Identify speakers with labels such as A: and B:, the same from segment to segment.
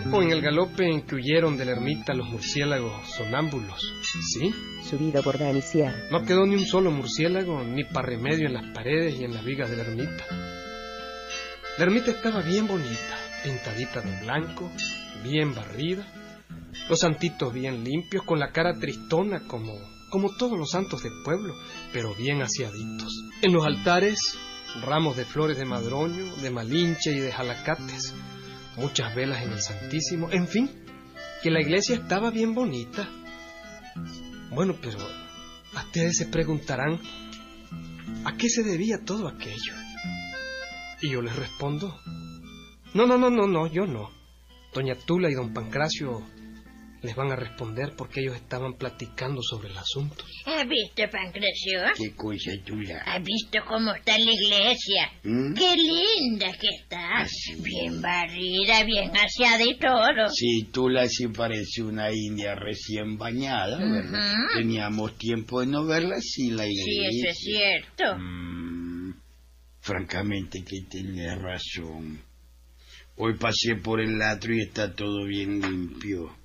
A: tiempo en el galope en que huyeron de la ermita los murciélagos sonámbulos. ¿Sí?
B: Subido por Dani Sierra.
A: No quedó ni un solo murciélago ni para remedio en las paredes y en las vigas de la ermita. La ermita estaba bien bonita, pintadita de blanco, bien barrida, los santitos bien limpios, con la cara tristona como, como todos los santos del pueblo, pero bien aseaditos. En los altares, ramos de flores de madroño, de malinche y de jalacates, muchas velas en el Santísimo, en fin, que la iglesia estaba bien bonita. Bueno, pero ustedes se preguntarán, ¿a qué se debía todo aquello? Y yo les respondo, no, no, no, no, no, yo no. Doña Tula y don Pancracio les van a responder porque ellos estaban platicando sobre el asunto.
C: ¿Has visto, Pancracio?
D: ¿Qué cosa Tula?
C: ¿Has visto cómo está la iglesia?
D: ¿Mm?
C: Qué linda que está.
D: Ah, sí.
C: Bien barrida, bien aseada y todo.
D: Sí, Tula sí parece una india recién bañada, ¿verdad?
C: Ujú.
D: Teníamos tiempo de no verla, sí, la
C: Sí,
D: iglesia.
C: eso es cierto.
D: Mm, francamente que tenés razón. Hoy pasé por el atrio y está todo bien limpio.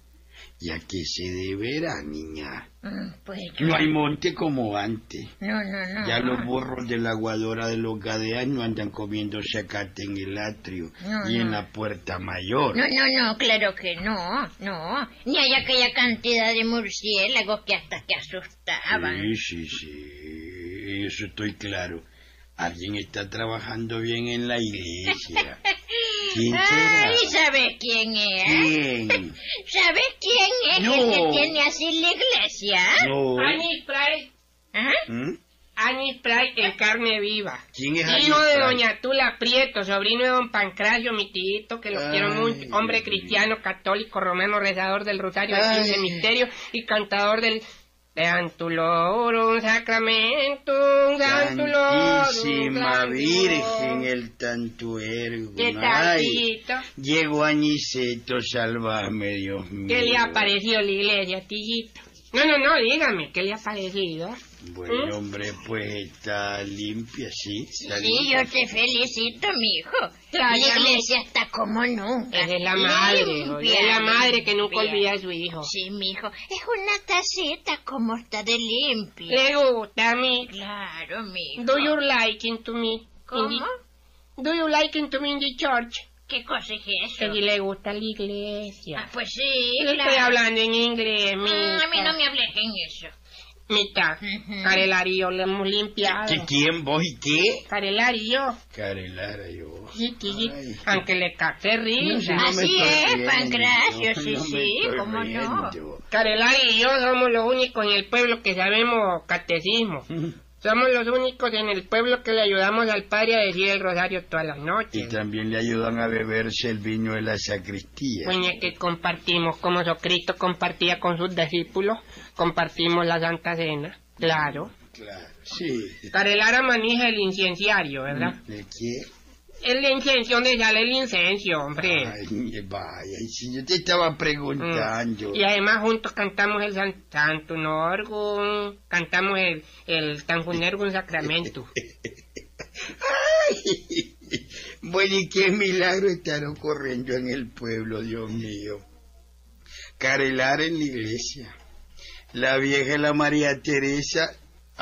D: ¿Y a qué se deberá, niña?
C: Mm, Pues
D: No hay monte como antes.
C: no, no, no.
D: Ya los burros de la aguadora de los gadeas no andan comiendo zacate en el atrio
C: No,
D: y en la puerta mayor.
C: No, no, no, claro que no, no. Ni hay aquella cantidad de murciélagos que hasta que asustaban.
D: Sí, sí, sí, eso estoy claro. Alguien está trabajando bien en la iglesia. ¿Quién será?
C: Ay, ¿sabes quién es?
D: ¿Quién?
C: ¿Sabes quién es
D: No.
C: el que tiene así la iglesia?
D: No.
E: Anis Pray,
C: ¿Ah?
D: ¿Mm?
E: Anis Pray en carne viva.
D: ¿Quién es
E: Hijo
D: Anis
E: de doña Tula Prieto, sobrino de don Pancracio, mi tío, que lo quiero
D: Ay,
E: mucho, hombre cristiano, católico, romano, rezador del rosario de misterios y cantador del Tantulorum Sacramentum, Tantulorum
D: Santísima. Virgen, el tantuergo.
E: ¿Qué
D: Ay,
E: talito?
D: Llegó Aniceto, salvame, Dios mío.
E: ¿Qué le ha parecido la iglesia, tillito? No, no, no, dígame, ¿qué le ha parecido?
D: Bueno,
E: ¿Mm?
D: hombre, pues está limpia, sí. está
C: Sí,
D: limpia.
C: yo te felicito, mijo.
E: Ya,
C: La iglesia está como nunca.
E: Es la madre, hijo,
C: Limpia,
E: es la madre que nunca olvida a su hijo.
C: Sí, mijo. Es una tacita como está de limpia.
E: ¿Le gusta a mí?
C: Claro, mijo.
E: Do you like to me? in
C: ¿Cómo?
E: the- do you like to me in the church?
C: ¿Qué cosa es eso?
E: Que si le gusta la iglesia.
C: Ah, pues sí,
E: Yo
C: claro.
E: estoy hablando en inglés,
C: Mm,
E: mita.
C: a mí no me hables en eso.
E: Mita,
C: Ujú.
E: Carelario, le hemos limpiado.
D: ¿Qué, ¿Quién, vos y qué?
E: Carelario,
D: Carelara, yo.
E: sí, sí,
D: Ay.
E: aunque le
D: No,
E: risa.
D: si no me
C: Así es,
D: riendo,
C: Pancracio, sí,
D: no
C: sí, cómo no.
E: Carelario y yo somos los únicos en el pueblo que sabemos catecismo. Somos los únicos en el pueblo que le ayudamos al padre a decir el rosario todas las
D: Y
E: noches.
D: también le ayudan a beberse el vino de la sacristía.
E: Es que compartimos, como Cristo compartía con sus discípulos, compartimos la Santa Cena, claro.
D: Claro, sí.
E: Carelara maneja el incenciario, ¿verdad?
D: ¿De qué?
E: Es la incencio donde sale el incencio, hombre.
D: Ay, vaya, si yo te estaba preguntando.
E: Mm. Y además juntos cantamos el San, Santo Norgum, cantamos el, el Tanjunergum Sacramento.
D: Ay, bueno, ¿y qué milagro están ocurriendo en el pueblo, Dios mío? Carelar en la iglesia. La vieja la María Teresa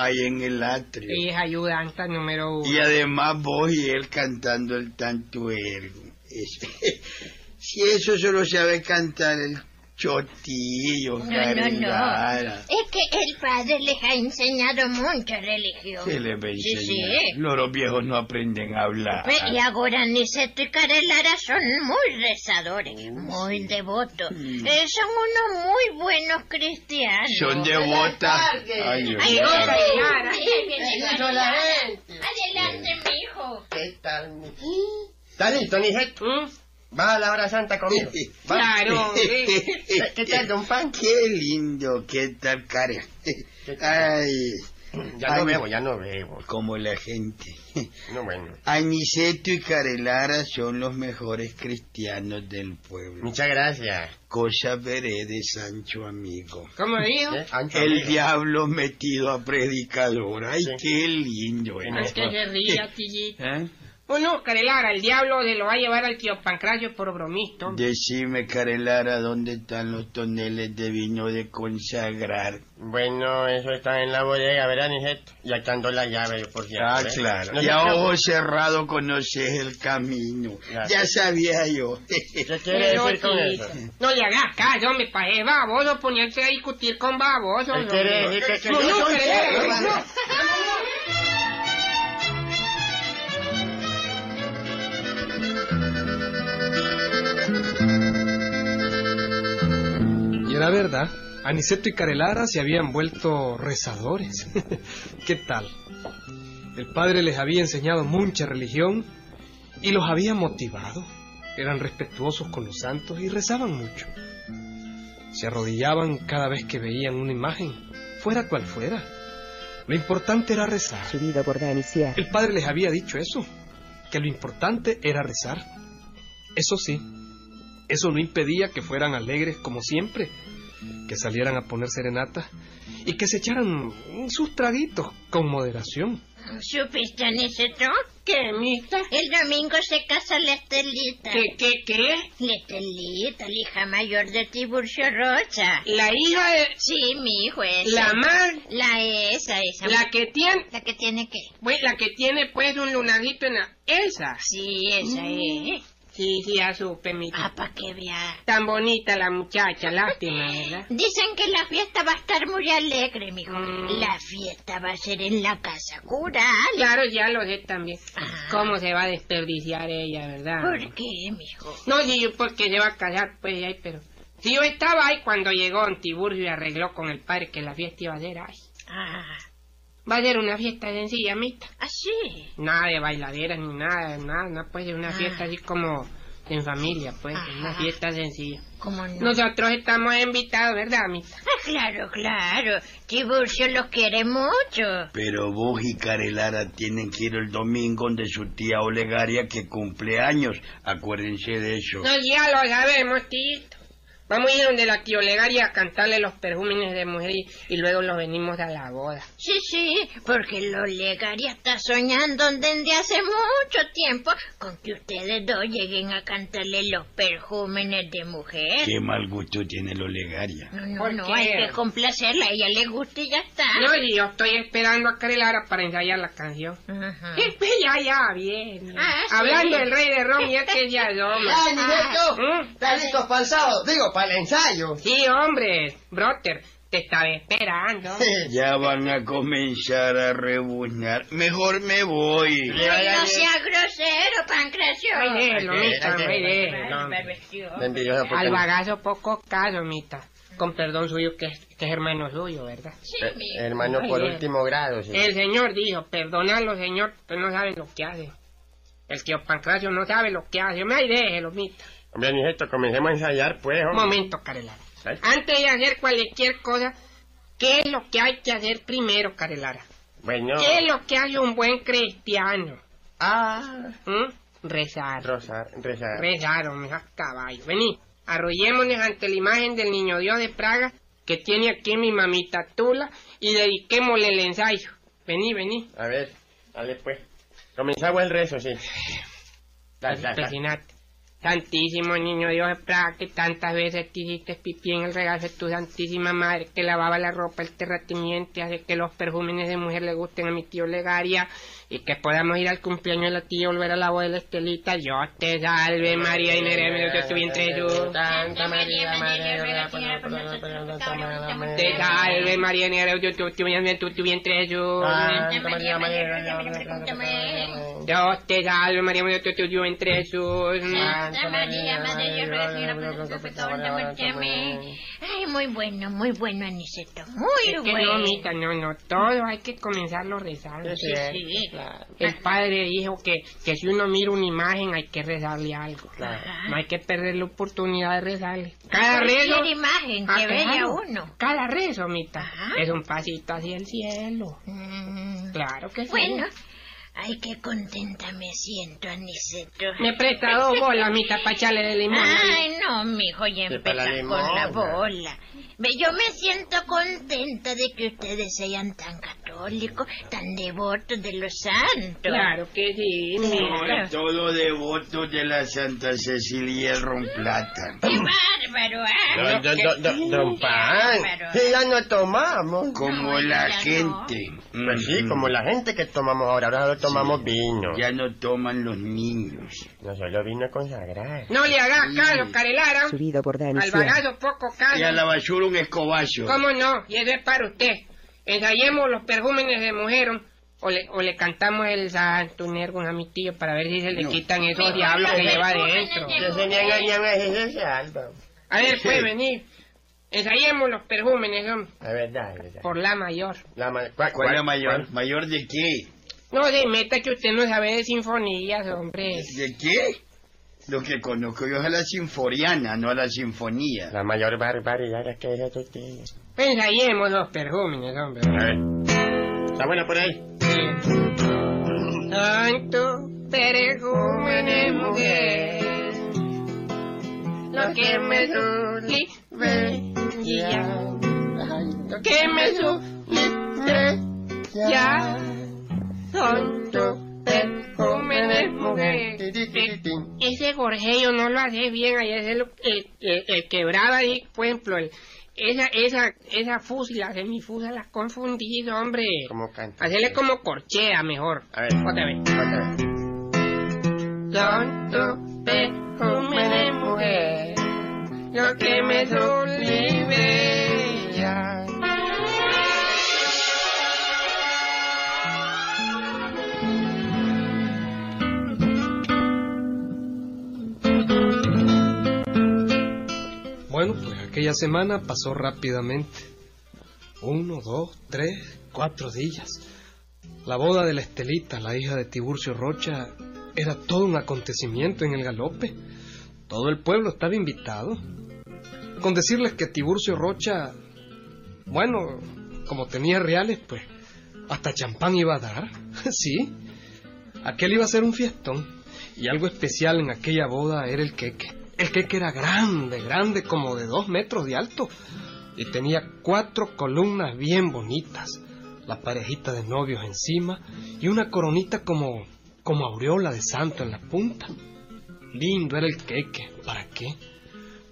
D: ahí en el atrio.
E: Y es ayudanta número uno.
D: Y además vos y él cantando el tantuergo. Si eso solo sabe cantar el chotillo,
C: No, no, no. Es que el padre les ha enseñado mucha religión.
D: ¿Qué le va a
C: Sí,
D: enseñar?
C: sí.
D: Los viejos no aprenden a hablar.
C: Pues, Y ahora Niceto y Carelara son muy rezadores, muy devotos.
D: Mm.
C: Eh, son unos muy buenos cristianos.
D: Son devotas. Ay, Dios
C: Ay,
D: mío.
C: ay,
E: Carelara.
C: ay, ay, viene
F: Eso solamente.
C: Adelante, mijo.
F: ¿Qué tal? mi- ¿Está listo, Nijet?
E: ¿Mm?
F: Va a la hora santa conmigo. Va.
E: Claro, sí.
F: ¿Qué tal, don Pan?
D: Qué lindo, qué tal cara. Ay,
F: Ya no
D: Ay.
F: bebo, ya no bebo.
D: como la gente.
F: No, bueno.
D: Aniceto y Carelara son los mejores cristianos del pueblo.
F: Muchas gracias.
D: Cosa veré de Sancho amigo.
E: ¿Cómo dijo?
F: ¿Eh? Ancho,
D: El
F: amigo.
D: diablo metido a predicador. Ay,
F: Sí.
D: qué lindo.
E: Es que se ría.
D: ¿Eh?
E: Oh no, Carelara, el diablo se lo va a llevar al tío Pancracio por bromista. hombre.
D: Decime, Carelara, ¿dónde están los toneles de vino de consagrar?
F: Bueno, eso está en la bodega, ¿verdad, Nijeto? Y acá ando la llave, por cierto.
D: Ah,
F: ¿eh?
D: claro.
F: No
D: y
F: se
D: a
F: preocupe.
D: ojo cerrado conoces el camino.
F: Claro.
D: Ya sabía yo.
F: ¿Qué quiere decir con eso?
E: No le hagas caso, me paje baboso ponerse a discutir con babosos.
F: ¿Qué quiere decir que- que
E: No, no, Carelara, no.
A: Era verdad, Aniceto y Carelara se habían vuelto rezadores. ¿Qué tal? El padre les había enseñado mucha religión y los había motivado. Eran respetuosos con los santos y rezaban mucho. Se arrodillaban cada vez que veían una imagen, fuera cual fuera. Lo importante era rezar. El padre les había dicho eso, que lo importante era rezar. Eso sí, eso no impedía que fueran alegres como siempre, que salieran a poner serenatas y que se echaran sus traguitos con moderación.
C: ¿Supiste, Aniceto?
E: ¿Qué, mita?
C: El domingo se casa la Estelita.
E: ¿Qué, qué, qué?
C: La Estelita, la hija mayor de Tiburcio Rocha.
E: La hija de...
C: Sí, mi hijo es.
E: La mar...
C: La esa, esa.
E: La que tiene...
C: La que tiene qué?
E: Pues la que tiene pues un lunarito en la... Esa.
C: Sí, esa es.
E: Sí, sí, ya supe, mita.
C: Ah, para que vea.
E: Tan bonita la muchacha, lástima, ¿verdad?
C: Dicen que la fiesta va a estar muy alegre, mijo.
E: Mm.
C: La fiesta va a ser en la casa cural.
E: Claro, ya lo sé también.
C: Ah.
E: ¿Cómo se va a desperdiciar ella, verdad?
C: ¿Por qué, mijo?
E: No, sí, porque se va a casar, pues, ahí, pero... Si yo estaba ahí cuando llegó Tiburcio y arregló con el padre que la fiesta iba a ser ahí.
C: Ah,
E: Va a ser una fiesta sencilla, mita.
C: así.
E: Nada de bailaderas ni nada, nada, no puede ser una
C: Ah.
E: fiesta así como en familia, pues, una
C: Ajá.
E: fiesta sencilla.
C: ¿Cómo no?
E: Nosotros estamos invitados, ¿verdad, mita?
C: Ah, claro, claro. Tiburcio los quiere mucho.
D: Pero vos y Carelara tienen que ir el domingo donde su tía Olegaria que cumple años. Acuérdense de eso.
E: No, ya lo sabemos, tito. Vamos a ir donde la tío Legaria a cantarle los perjúmenes de mujer y, y luego los venimos a la boda.
C: Sí, sí, porque lo Legaria está soñando desde hace mucho tiempo con que ustedes dos lleguen a cantarle los perjúmenes de mujer.
D: Qué mal gusto tiene la Olegaria.
C: No, no,
E: ¿Por
C: no,
E: qué?
C: hay que complacerla, a ella le gusta y ya está.
E: No, y yo estoy esperando a Carelara para ensayar la canción.
C: Ajá.
E: Eh, ya, ya, bien.
C: Ah, sí.
E: Hablando del rey de Ron, ya que ya asoma.
F: ¡Ay!
E: ¿Mm?
F: ¿Están listos para el sábado? Digo, para el ensayo.
E: Sí, hombre, brother, te estaba esperando.
D: Ya van a comenzar a rebuznar. Mejor me voy.
C: Ay, no sea grosero, Pancracio.
E: Ay, déjelo, mita, déjelo. Al bagazo poco caso, mita. Con perdón suyo, que, es- que es hermano suyo, ¿verdad?
C: Sí,
F: Eh, Hermano por
E: Ay,
F: último grado, sí.
E: El señor dijo, perdonalo, señor, usted no sabe lo que hace. El tío Pancracio no sabe lo que hace. Me ay, déjelo, mita.
F: Hombre, Nijeto, comencemos a ensayar, pues,
E: Un
F: hombre.
E: momento, Carelara.
F: Ay.
E: Antes de hacer cualquier cosa, ¿qué es lo que hay que hacer primero, Carelara?
F: Bueno.
E: ¿Qué es lo que hace un buen cristiano?
F: Ah.
E: ¿Mm? Rezar.
F: Rosar, rezar.
E: Rezar, hombre, a caballo. Vení, arrollémonos ante la imagen del niño Dios de Praga que tiene aquí mi mamita Tula y dediquémosle el ensayo. Vení, vení.
F: A ver, dale, pues. Comenzamos el rezo, sí. Dale, dale.
E: Santísimo niño Dios de Praga, que tantas veces te hiciste pipí en el regazo de tu santísima madre, que lavaba la ropa, el terratimiento, hace que los perjúmenes de mujer le gusten a mi tío Legaria, y que podamos ir al cumpleaños de la tía y volver a la boda de la Estelita. Yo te salve María, y Neremio, yo estoy entre ellos.
F: Santa María, y
E: Te salve María, Neremio, yo tu tu tu vientre Jesús.
F: Santa María, de Dios.
E: Dios te salve María, yo tu tu vientre Jesús.
C: Santa María, Madre de Dios, ruega por nosotros pecadores. Ay, muy bueno, muy bueno, Aniceto. Muy
E: Es que
C: bueno.
E: no, mita, no, no, todo hay que comenzarlo rezando.
C: Sí, sí.
F: Claro.
E: El padre dijo que, que si uno mira una imagen hay que rezarle algo.
C: Ajá.
E: No hay que perder la oportunidad de rezarle. Cada rezo...
C: imagen
E: Ah,
C: que vea
E: claro.
C: uno.
E: Cada rezo, mita,
C: Ajá.
E: es un pasito hacia el cielo.
C: Mm,
E: Claro que sí.
C: Bueno, ay, qué contenta me siento, Aniceto.
E: Me presta dos bolas, mita, para echarle de limón.
C: Ay, no, mijo, ya empezar con la bola. Ve, Yo me siento contenta de que ustedes sean tan católicos.
G: tan devotos de los santos.
E: Claro que sí, mira.
D: Todo devoto de la Santa Cecilia el Romplata.
G: ¡Qué bárbaro! ah!
F: Don, don, don, don, don
G: ¡Qué
F: Pan. Sí, ya no tomamos.
D: Como
G: No,
D: la
G: ya no.
D: gente.
F: Pues sí, como la gente que tomamos ahora, ahora solo tomamos vino.
D: Ya no toman los niños.
F: No solo vino consagrado.
E: No le hagas caso, Carelara.
B: Subido por Dani
E: Al poco
D: Y a la basura un escobazo.
E: ¿Cómo no? Y eso es para usted. Ensayemos los perjúmenes de mujer o le, o le cantamos el santo nergos a mi tío para ver si se le
D: No.
E: quitan esos diablos que lleva adentro.
F: A
E: ver, pues venir. Ensayemos los perjúmenes, hombre,
F: La verdad, la verdad.
E: por la mayor.
F: La ma- ¿cuál,
D: ¿Cuál es la mayor?
F: cuál?
D: ¿Mayor de qué?
E: No se meta que usted no sabe de sinfonías, hombre.
D: ¿De qué? Lo que conozco yo es a la sinforiana, no a la sinfonía.
F: La mayor barbaridad es que es usted.
E: Pues ensayemos los perjúmenes, hombre.
F: A ver. ¿Está buena por ahí?
E: Santo perjúmenes, mujer, lo que me suplica, lo que me suplica, ya, perjúmenes, mujer. Ese gorjeo no lo hace bien, ahí es el, el, el, el quebrado ahí, por ejemplo, el, esa, esa, esa fusila, semifusa, las confundido, hombre.
F: ¿Cómo canta?
E: Hacerle como corchea mejor.
F: A ver.
E: Otra vez.
F: Otra vez.
E: Perfume de mujer, lo que me solibella.
A: Bueno, pues aquella semana pasó rápidamente. Uno, dos, tres, cuatro días. La boda de la Estelita, la hija de Tiburcio Rocha, era todo un acontecimiento en el galope. Todo el pueblo estaba invitado. Con decirles que Tiburcio Rocha, bueno, como tenía reales, pues hasta champán iba a dar. sí. Aquel iba a ser un fiestón. Y algo especial en aquella boda era el queque. El queque era grande, grande, como de dos metros de alto. Y tenía cuatro columnas bien bonitas. La parejita de novios encima y una coronita como, como aureola de santo en la punta. Lindo era el queque. ¿Para qué?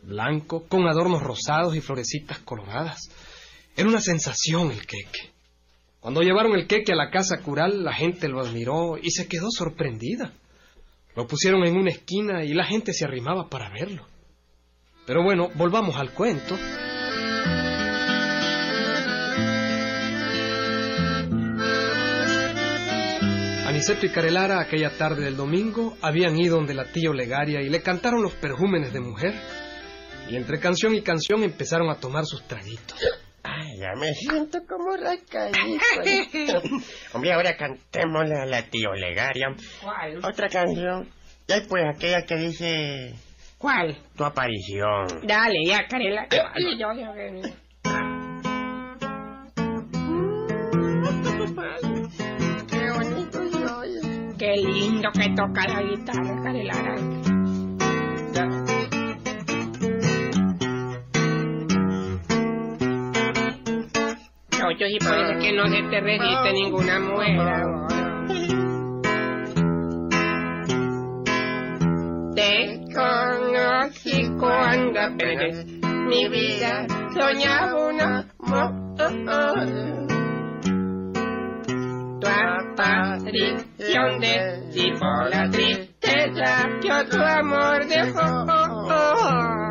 A: Blanco, con adornos rosados y florecitas coloradas. Era una sensación el queque. Cuando llevaron el queque a la casa cural, la gente lo admiró y se quedó sorprendida. Lo pusieron en una esquina y la gente se arrimaba para verlo. Pero bueno, volvamos al cuento. Aniceto y Carelara aquella tarde del domingo habían ido donde la tía Olegaria y le cantaron los perjúmenes de mujer. Y entre canción y canción empezaron a tomar sus traguitos.
F: Ay, ya me siento como rascadito. Hombre, ahora cantémosle a la tía Olegaria.
E: ¿Cuál?
F: Otra canción. Ya pues, aquella que dice
E: ¿Cuál?
F: tu aparición.
E: Dale, ya, Carela. Dale, yo, yo, yo.
F: Qué bonito soy.
E: Qué lindo que toca la guitarra, Carelara. Y parece que no se te resiste ninguna mujer. Te conocí cuando apenas mi vida soñaba un amor. Tu aparición disipó la tristeza que otro amor dejó.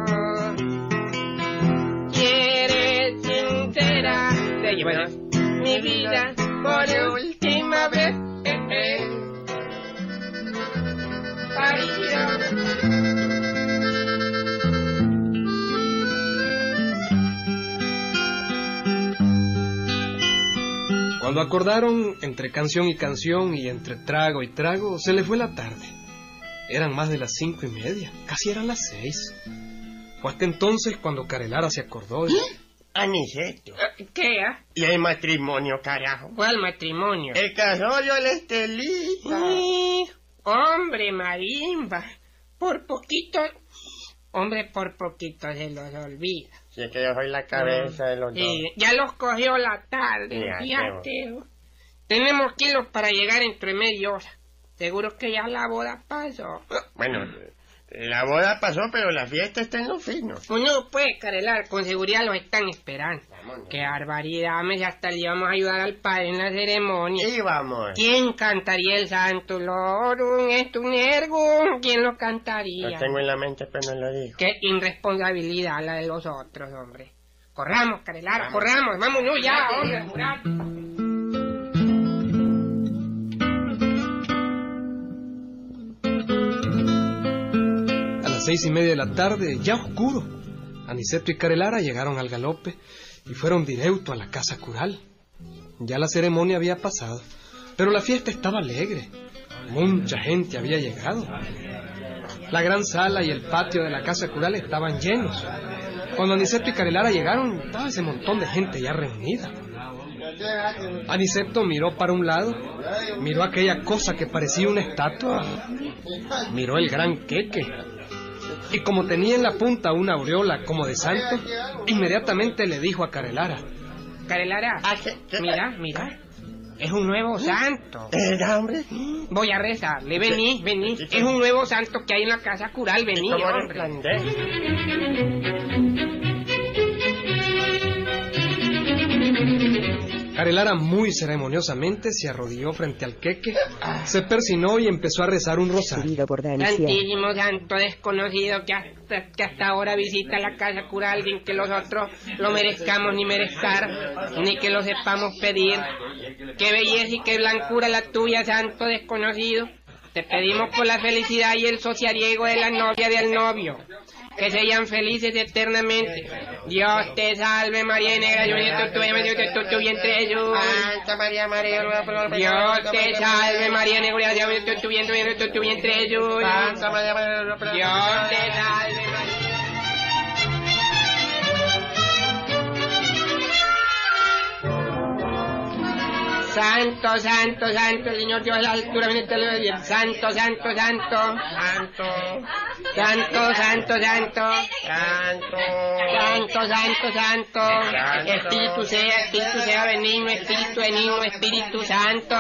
E: Llevarás mi vida por última vez. Aparición.
A: Cuando acordaron, entre canción y canción y entre trago y trago, se les fue la tarde. Eran más de las cinco y media, casi eran las seis. Fue hasta entonces cuando Carelara se acordó. y-
F: Aniceto.
E: ¿Qué? ah?
F: Y el matrimonio, carajo.
E: ¿Cuál matrimonio?
F: El casollo de la Estelita.
E: Sí, hombre, marimba. Por poquito, hombre, por poquito se los olvida.
F: Si es que yo soy la cabeza de los dos.
E: Sí, ya los cogió la tarde,
F: Ya.
E: Tenemos kilos para llegar entre media hora. Seguro que ya la boda pasó.
F: Bueno, la boda pasó, pero la fiesta está en los finos.
E: Uno puede carelar, con seguridad los están esperando. Qué barbaridad, me hasta le íbamos a ayudar al padre en la ceremonia.
F: Y vamos.
E: ¿Quién cantaría el santo lorum, ergo? ¿Quién lo cantaría?
F: Lo tengo en la mente, pero no lo digo.
E: Qué irresponsabilidad la de los otros, hombre. Corramos, Carelar, corramos, vámonos ya, hombre, apurate.
A: Seis y media de la tarde, ya oscuro, Aniceto y Carelara llegaron al galope y fueron directo a la casa cural. Ya la ceremonia había pasado, pero la fiesta estaba alegre. Mucha gente había llegado. La gran sala y el patio de la casa cural estaban llenos. Cuando Aniceto y Carelara llegaron, estaba ese montón de gente ya reunida. Aniceto miró para un lado, miró aquella cosa que parecía una estatua, miró el gran queque. Y como tenía en la punta una aureola como de santo, inmediatamente le dijo a Carelara,
E: Carelara,
F: Ah, ¿qué- qué-
E: mira, mira. Es un nuevo santo.
F: ¿Era hombre?
E: Voy a rezarle, vení, vení. Es un nuevo santo que hay en la casa cural, vení,
F: ¿Cómo
E: hombre.
A: Carelara muy ceremoniosamente se arrodilló frente al queque, se persinó y empezó a rezar un rosario.
B: Por.
E: Santísimo santo desconocido que hasta, que hasta ahora visita la casa cural sin que nosotros lo merezcamos ni merezcar, ni que lo sepamos pedir. Qué belleza y qué blancura la tuya, santo desconocido. Te pedimos por la felicidad y el sosiariego de la novia del novio. Que sean felices eternamente. Dios te salve María Negra, yo tu tu vientre Jesús.
F: Santa María, María,
E: Dios te salve María Negra, yo tu vientre Jesús.
F: Santa María, María,
E: Dios te salve María. Santo, santo, santo, el Señor Dios la altura, le bien. Santo, santo, santo.
F: Santo,
E: Santo, santo, santo.
F: santo.
E: Santo, santo, santo.
F: Santo.
E: Espíritu sea, Espíritu sea benigno, Espíritu benigno, Espíritu Santo.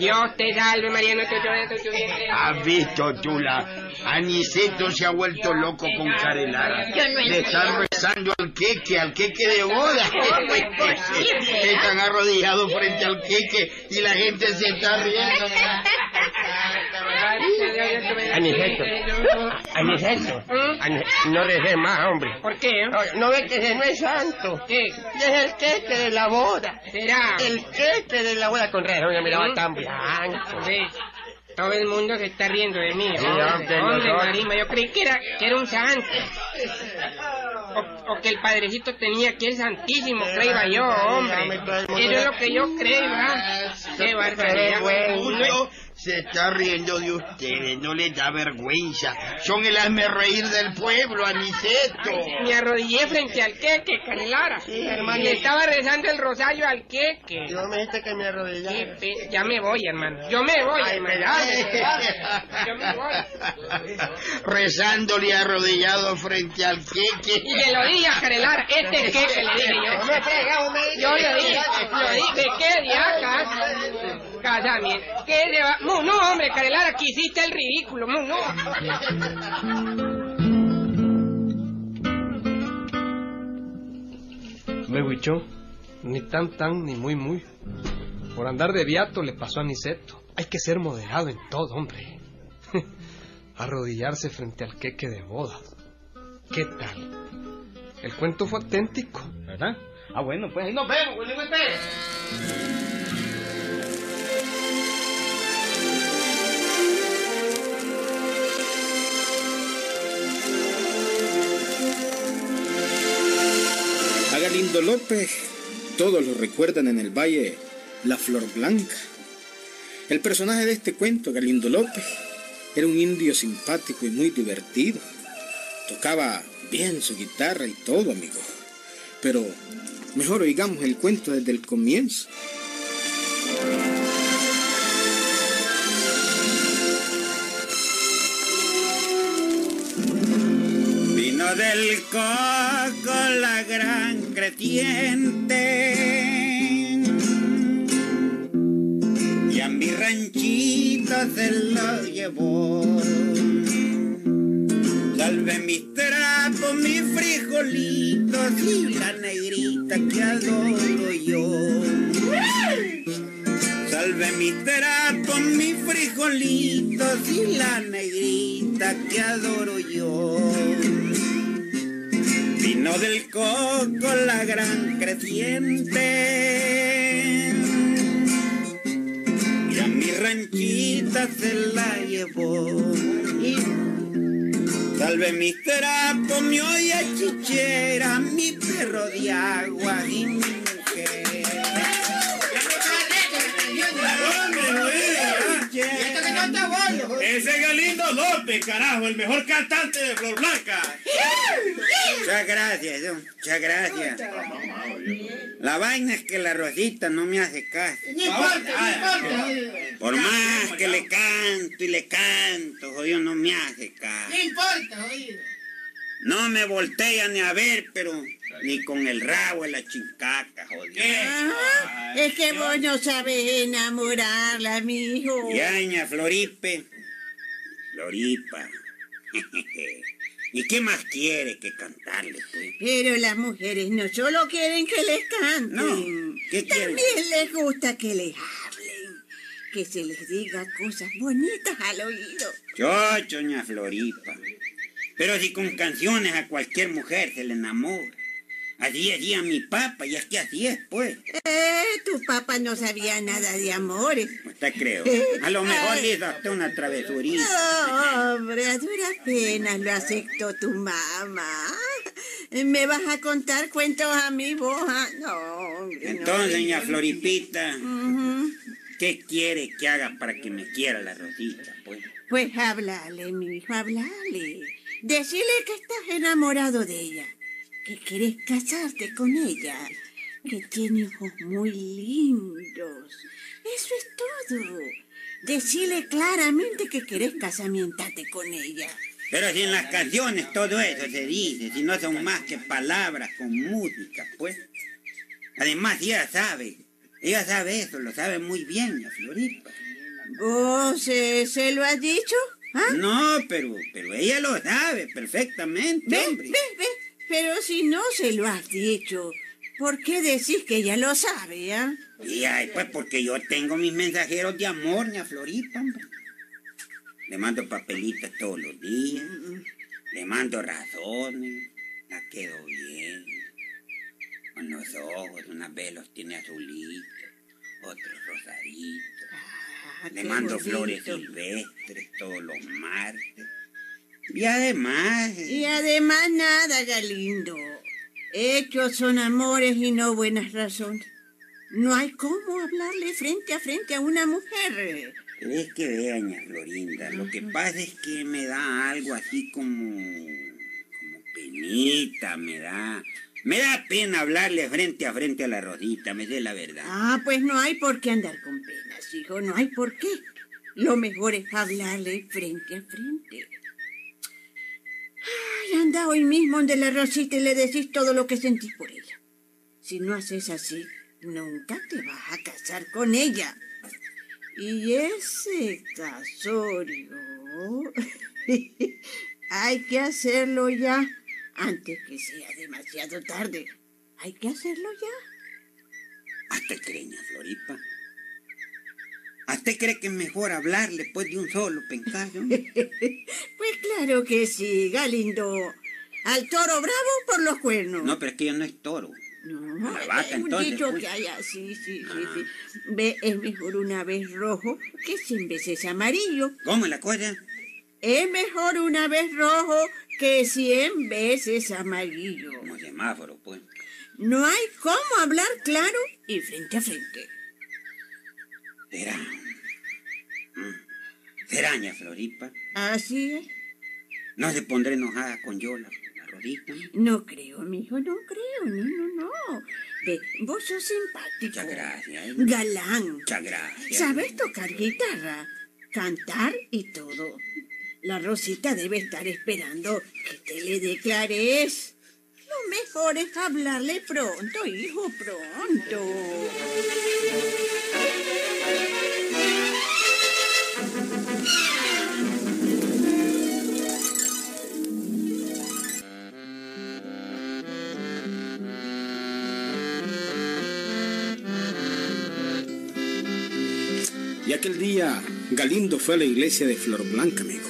E: Dios te salve, María, nuestro Dios, nuestro Dios.
D: ¿Has visto tú la... Aniceto se ha vuelto loco con Carelara.
G: Yo no
D: Le están rezando al queque, al queque de boda. Están arrodillados frente al queque y la gente se está riendo.
F: Aniceto, Aniceto,
E: ¿Mm?
F: Ani- no reces más, hombre.
E: ¿Por qué?
F: No, ves que no es santo.
E: ¿Qué?
F: Es el queque de la boda.
E: ¿Será?
F: El queque de la boda con razón, ya miraba tan blanco.
E: Todo el mundo se está riendo de mí.
F: Sí,
E: hombre,
F: hombre,
E: Marima, yo creí que era, que era un santo. O, o que el padrecito tenía aquí el santísimo, creía yo, hombre. Eso es lo que yo creo, ¿verdad? Qué barbaridad.
D: Se está riendo de ustedes, no les da vergüenza. Son el hazme reír del pueblo, Aniceto.
E: Me arrodillé frente al queque, Canelara.
F: Sí, hermano.
E: Y le estaba rezando el rosario al queque.
F: Yo me dijiste que me arrodillara.
E: pe- Ya me voy, hermano. Yo me voy,
F: Ay,
E: hermano.
F: me
E: Yo me voy.
D: Rezándole arrodillado frente al queque.
E: Y se lo dije a Canelara, este queque, le dije yo. Yo le dije, lo dije, ¿qué de acá? Casamiento. ¿Qué de va? Mu, no, hombre, Carelara, que hiciste el ridículo, mu, no.
A: Luego echó, ni tan tan ni muy muy. Por andar de viato le pasó a Niceto. Hay que ser moderado en todo, hombre. Arrodillarse frente al queque de boda. ¿Qué tal? El cuento fue auténtico, ¿verdad?
H: Ah, bueno, pues ahí nos vemos, Willy Pérez.
I: A Galindo López todos lo recuerdan en el valle La Flor Blanca. El personaje de este cuento, Galindo López, era un indio simpático y muy divertido. Tocaba bien su guitarra y todo, amigo. Pero mejor oigamos el cuento desde el comienzo.
J: Del coco la gran creciente. ranchita se la llevó. Salve mis trapos, mis frijolitos y la negrita que adoro yo. Salve mis trapos, mis frijolitos y la negrita que adoro yo. Vino del coco la gran creciente. Y a mi ranchita se la llevó. Salve mis trapos, mi olla chichera, mi perro de agua y mi mujer.
H: Ese es Galindo López, carajo, el mejor cantante de Flor Blanca.
J: Muchas gracias, don, muchas gracias. La vaina es que la Rosita no me hace caso.
H: No importa, no importa.
J: Por más que le canto y le canto, jodido, no me hace caso.
H: No importa, oído.
J: No me voltea ni a ver, pero ni con el rabo en la chincaca, jodido.
G: Ah, es que vos no sabes enamorarla, mijo.
J: Yaña, Floripe. Floripa. ¿Y qué más quiere que cantarle, pues?
G: Pero las mujeres no solo quieren que les canten.
J: No, ¿qué quieren?
G: También les gusta que les hablen. Que se les diga cosas bonitas al oído.
J: Yo, ña Floripa. Pero si con canciones a cualquier mujer se le enamora. Así decía mi papá, y es que así es, pues.
G: Eh, tu papá no sabía nada de amores.
J: Usted creo. A lo mejor le hizo hasta una travesurita.
G: No, hombre, a duras penas lo aceptó tu mamá. ¿Me vas a contar cuentos a mí, vos? ah? No, hombre, no.
J: Entonces, ña Floripita,
G: Ujú.
J: ¿qué quiere que haga para que me quiera la Rosita, pues?
G: Pues háblale, mi hijo, háblale. Decile que estás enamorado de ella, que quieres casarte con ella, que tiene ojos muy lindos. Eso es todo. Decile claramente que querés casamientarte con ella.
J: Pero si en las canciones todo eso se dice, si no son más que palabras con música, pues. Además, ella sabe, ella sabe eso, lo sabe muy bien, la Floripa.
G: ¿Vos eh, se lo has dicho? ¿Ah?
J: No, pero, pero ella lo sabe perfectamente,
G: ¿Ves?
J: hombre.
G: ¿Ves? ¿Ves? Pero si no se lo has dicho, ¿por qué decís que ella lo sabe, ah?
J: Y ay, pues porque yo tengo mis mensajeros de amor, ña Florita, hombre. Le mando papelitas todos los días, le mando razones, la quedo bien. Con los ojos, unas vez los tiene azulitos, otros rosaditos.
G: Ah,
J: Le mando flores
G: bonito.
J: silvestres todos los martes. Y además,
G: Y además nada, Galindo. Hechos son amores y no buenas razones. No hay cómo hablarle frente a frente a una mujer.
J: es que vea, Florinda, lo que pasa es que me da algo así como, como penita, me da, me da pena hablarle frente a frente a la Rosita, me sé la verdad.
G: Ah, pues no hay por qué andar con penas, hijo, no hay por qué. Lo mejor es hablarle frente a frente. Ay, anda hoy mismo donde la Rosita y le decís todo lo que sentís por ella. Si no haces así, nunca te vas a casar con ella. Y ese casorio... hay que hacerlo ya, antes que sea demasiado tarde. Hay que hacerlo ya.
J: ¿Hasta cree, ña Floripa? ¿Hasta cree que es mejor hablarle pues de un solo pencayo?
G: Pues claro que sí, Galindo. Al toro bravo por los cuernos.
J: No, pero es que yo no es toro.
G: No,
J: vaca,
G: es un
J: entonces,
G: dicho
J: pues.
G: que hay así, sí, sí,
J: Ah.
G: sí. Ve, es mejor una vez rojo que cien veces amarillo.
J: ¿Cómo la cosa?
G: Es mejor una vez rojo que cien veces amarillo.
J: Como semáforo, pues.
G: No hay cómo hablar claro y frente a frente.
J: Será. Mm. Será, ña Floripa.
G: Así es.
J: No se pondrá enojada con yo, la, la Rosita.
G: No creo, mijo, no creo, no, no, no. Ve, vos sos simpático.
J: Muchas gracias. ¿eh?
G: Galán.
J: Muchas gracias.
G: ¿Sabes tocar guitarra? Cantar y todo. La Rosita debe estar esperando que te le declares. Lo mejor es hablarle pronto, hijo, pronto.
I: Y aquel día Galindo fue a la iglesia de Flor Blanca, amigo.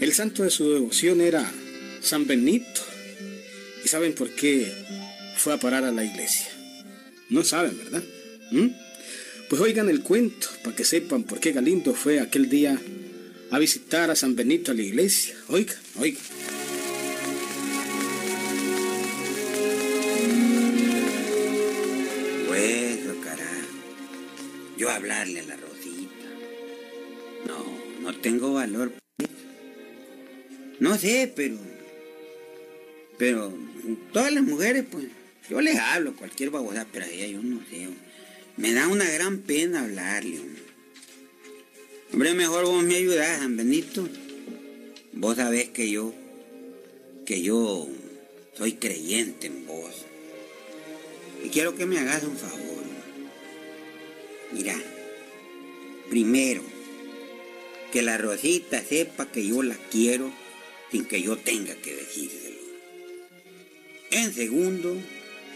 I: El santo de su devoción era San Benito. ¿Y saben por qué fue a parar a la iglesia? No saben, ¿verdad? ¿Mm? Pues oigan el cuento para que sepan por qué Galindo fue aquel día a visitar a San Benito a la iglesia. Oigan, oigan.
J: Yo hablarle a la Rosita. No, no tengo valor. No sé, pero. Pero todas las mujeres, pues. Yo les hablo cualquier babosa, pero a ella yo no sé. Me da una gran pena hablarle. Hombre, mejor vos me ayudás, San Benito. Vos sabés que yo. que yo soy creyente en vos. Y quiero que me hagas un favor. Mira, primero, que la Rosita sepa que yo la quiero sin que yo tenga que decírselo. En segundo,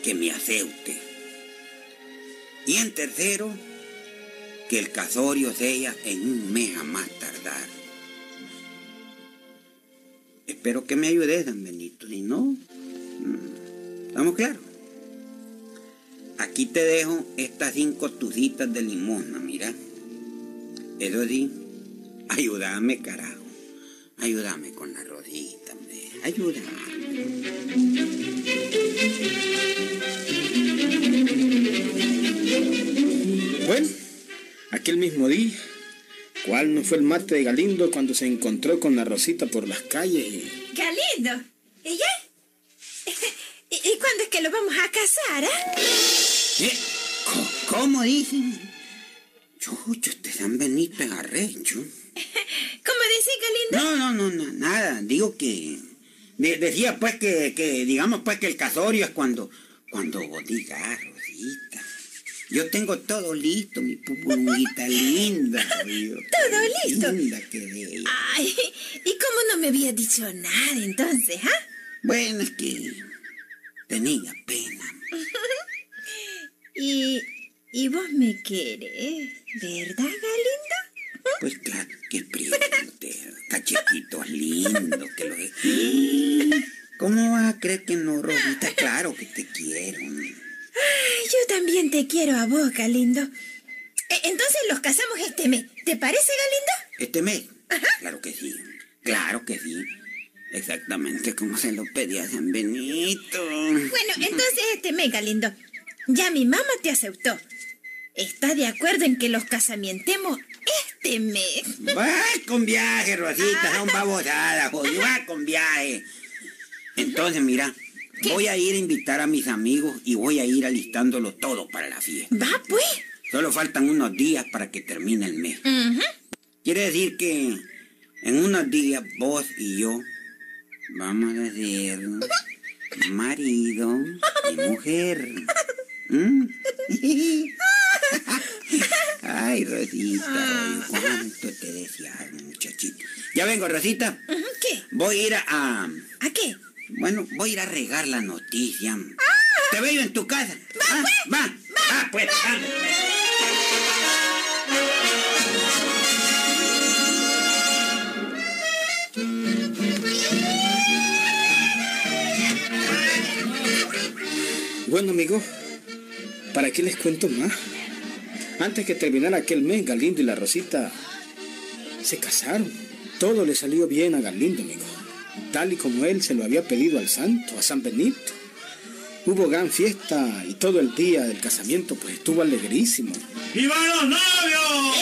J: que me acepte. Y en tercero, que el casorio sea en un mes a más tardar. Espero que me ayudes, San Benito. Si no, mm, ¿estamos claros? Aquí te dejo estas cinco tucitas de limosna, mira. Eso ayúdame, carajo. Ayúdame con la rodita, hombre. Ayúdame.
I: Bueno, aquel mismo día, ¿cuál no fue el mate de Galindo cuando se encontró con la Rosita por las calles? y-
C: Galindo, ¿y ya? ¿Y, y cuándo es que lo vamos a casar, ah?
J: ¿Eh? ¿Cómo dicen? Chucho, este San Benito es arrecho.
C: ¿Cómo decís, Galindo?
J: No, no, no, no, nada. Digo que... de- decía pues que, que, digamos pues que el casorio es cuando... Cuando vos digas, Rosita. Yo tengo todo listo, mi pupulita linda.
C: ¿Todo listo?
J: Linda que bella.
C: Ay, ¿y cómo no me había dicho nada entonces, ah?
J: Bueno, es que tenía pena.
C: Y, y vos me querés, ¿verdad, Galindo?
J: Pues claro, que priete, cachetitos lindos, que lo ¿Cómo vas a creer que no, Rosita? Claro que te quiero.
C: Ay, yo también te quiero a vos, Galindo. E- entonces los casamos este mes. ¿Te parece, Galindo?
J: ¿Este mes? Claro que sí. Claro que sí. Exactamente como se lo pedí a San Benito.
C: Bueno, entonces este mes, Galindo. Ya mi mamá te aceptó. ¿Está de acuerdo en que los casamientemos este mes?
J: Va con viaje, Rosita, son babosadas, jodido. Va con viaje. Entonces, mira, voy a ir a invitar a mis amigos y voy a ir alistándolo todo para la fiesta.
C: Va, pues.
J: Solo faltan unos días para que termine el mes.
C: Ujú.
J: Quiere decir que en unos días vos y yo vamos a ser marido y mujer. ¿Mm? Ay, Rosita, cuánto te deseaba, muchachito. Ya vengo, Rosita.
C: ¿Qué?
J: Voy a ir a, a-
C: ¿A qué?
J: Bueno, voy a ir a regar la noticia. Te veo en tu casa. Ah, Va, va, pues. anda.
I: Bueno, amigos, ¿para qué les cuento más? Antes que terminara aquel mes, Galindo y la Rosita se casaron. Todo le salió bien a Galindo, amigo. Tal y como él se lo había pedido al santo, a San Benito. Hubo gran fiesta y todo el día del casamiento pues estuvo alegrísimo.
H: ¡Vivan los novios!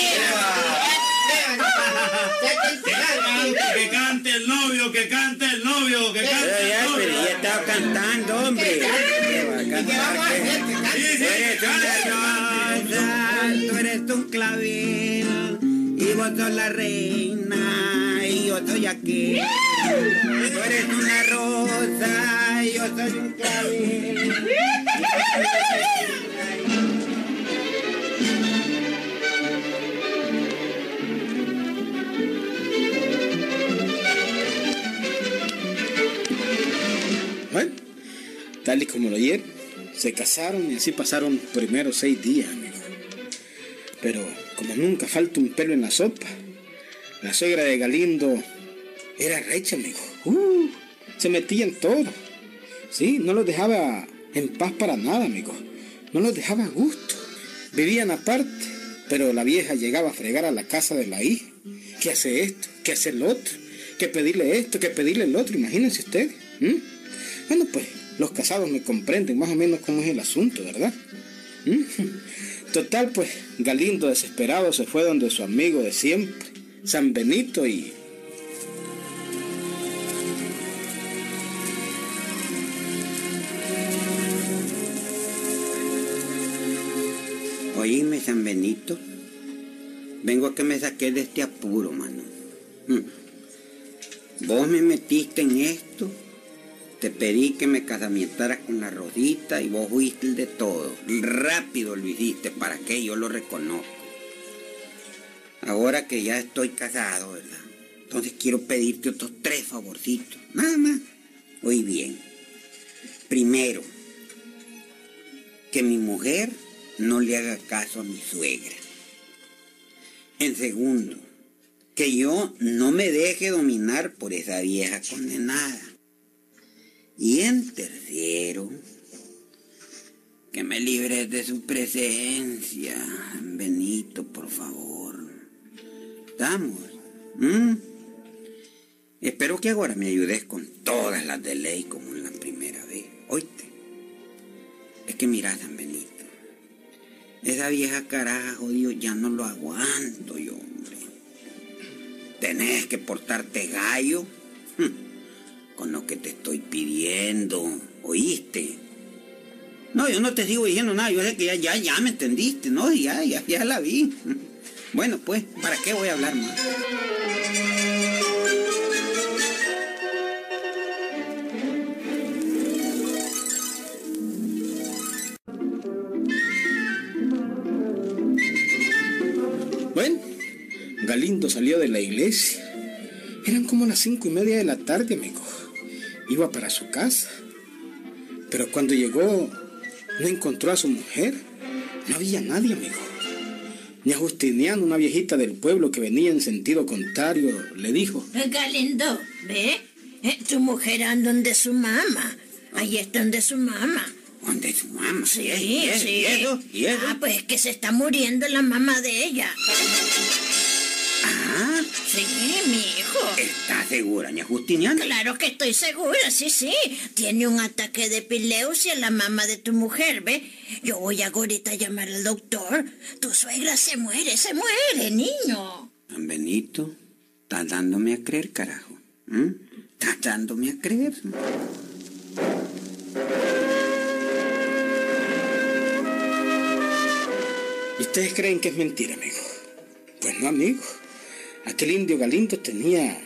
H: Que cante el novio, que cante el novio, que cante el
J: ya, pero
H: novio.
J: ya estaba cantando, un clavel, y vos sos la reina, y yo soy aquel. Tú eres una rosa, y yo soy un clavel.
I: Bueno, tal y como lo oyeron, se casaron y así pasaron primero seis días. Pero como nunca falta un pelo en la sopa, la suegra de Galindo era recha, amigo. Uh, se metía en todo. Sí, no los dejaba en paz para nada, amigo. No los dejaba a gusto. Vivían aparte, pero la vieja llegaba a fregar a la casa de la hija. ¿Qué hace esto? ¿Qué hace el otro? ¿Qué pedirle esto? ¿Qué pedirle el otro? Imagínense ustedes. Bueno, pues los casados me comprenden más o menos cómo es el asunto, ¿verdad? Total, pues Galindo desesperado se fue donde su amigo de siempre, San Benito, y
J: Oíme, San Benito. Vengo a que me saqué de este apuro, mano. Mm. Vos me metiste en esto, te pedí que me casamientaras con la rodita y vos fuiste el de todo. Rápido lo hiciste para que yo lo reconozco. Ahora que ya estoy casado, ¿verdad? Entonces quiero pedirte otros tres favorcitos. Nada más. Muy bien. Primero, que mi mujer no le haga caso a mi suegra. En segundo, que yo no me deje dominar por esa vieja condenada. Y en tercero, que me libres de su presencia. Benito, por favor. Estamos. Espero que ahora me ayudes con todas las de ley como en la primera vez. Oíste. Es que mira, San Benito. Esa vieja caraja, jodido, ya no lo aguanto yo, hombre. Tenés que portarte gallo hm, con lo que te estoy pidiendo, ¿oíste? No, yo no te sigo diciendo nada, yo sé que ya, ya, ya me entendiste, ¿no? Ya, ya, ya la vi. Bueno, pues, ¿para qué voy a hablar más?
I: Bueno, Galindo salió de la iglesia. Eran como las cinco y media de la tarde, amigo. Iba para su casa. Pero cuando llegó, no encontró a su mujer. No había nadie, amigo. Ni a Justiniano, una viejita del pueblo que venía en sentido contrario, le dijo.
C: Galindo, ¿ve? Eh, tu mujer anda donde su mamá. Ahí está donde su mamá.
J: ¿Dónde su mamá?
C: Sí, sí.
J: ¿Y eso? ¿Y eso?
C: Ah, pues que se está muriendo la mamá de ella.
J: Ah,
C: Sí, mi hijo.
J: ¿estás segura, ña Justiniana?
C: Claro que estoy segura, sí, sí. Tiene un ataque de epilepsia la mamá de tu mujer, ¿ve? Yo voy ahorita a llamar al doctor. Tu suegra se muere, se muere, niño.
J: San Benito, estás dándome a creer, carajo. ¿Mm? Estás dándome a creer.
I: ¿Y ustedes creen que es mentira, amigo? Pues no, amigo. Aquel indio Galindo tenía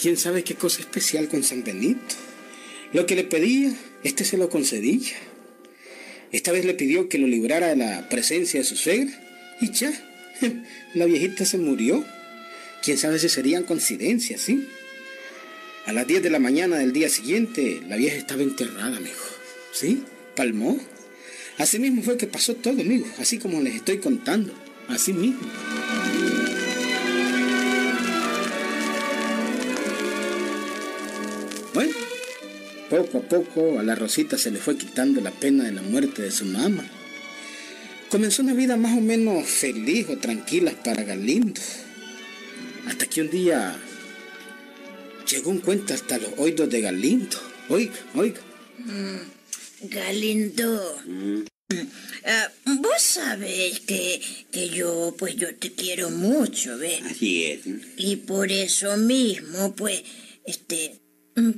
I: quién sabe qué cosa especial con San Benito. Lo que le pedía, este se lo concedía. Esta vez le pidió que lo librara de la presencia de su suegra y ya, la viejita se murió. Quién sabe si serían coincidencias, ¿sí? A las 10 de la mañana del día siguiente, la vieja estaba enterrada, amigo. ¿Sí? Palmó. Así mismo fue que pasó todo, amigo. Así como les estoy contando. Así mismo. Poco a poco a la Rosita se le fue quitando la pena de la muerte de su mamá. Comenzó una vida más o menos feliz o tranquila para Galindo. Hasta que un día llegó un cuento hasta los oídos de Galindo. Oiga, oiga.
C: Mm, Galindo. Ah, Vos sabés que, que yo, pues yo te quiero mucho, ¿ves?
J: Así es.
C: Y por eso mismo, pues, este,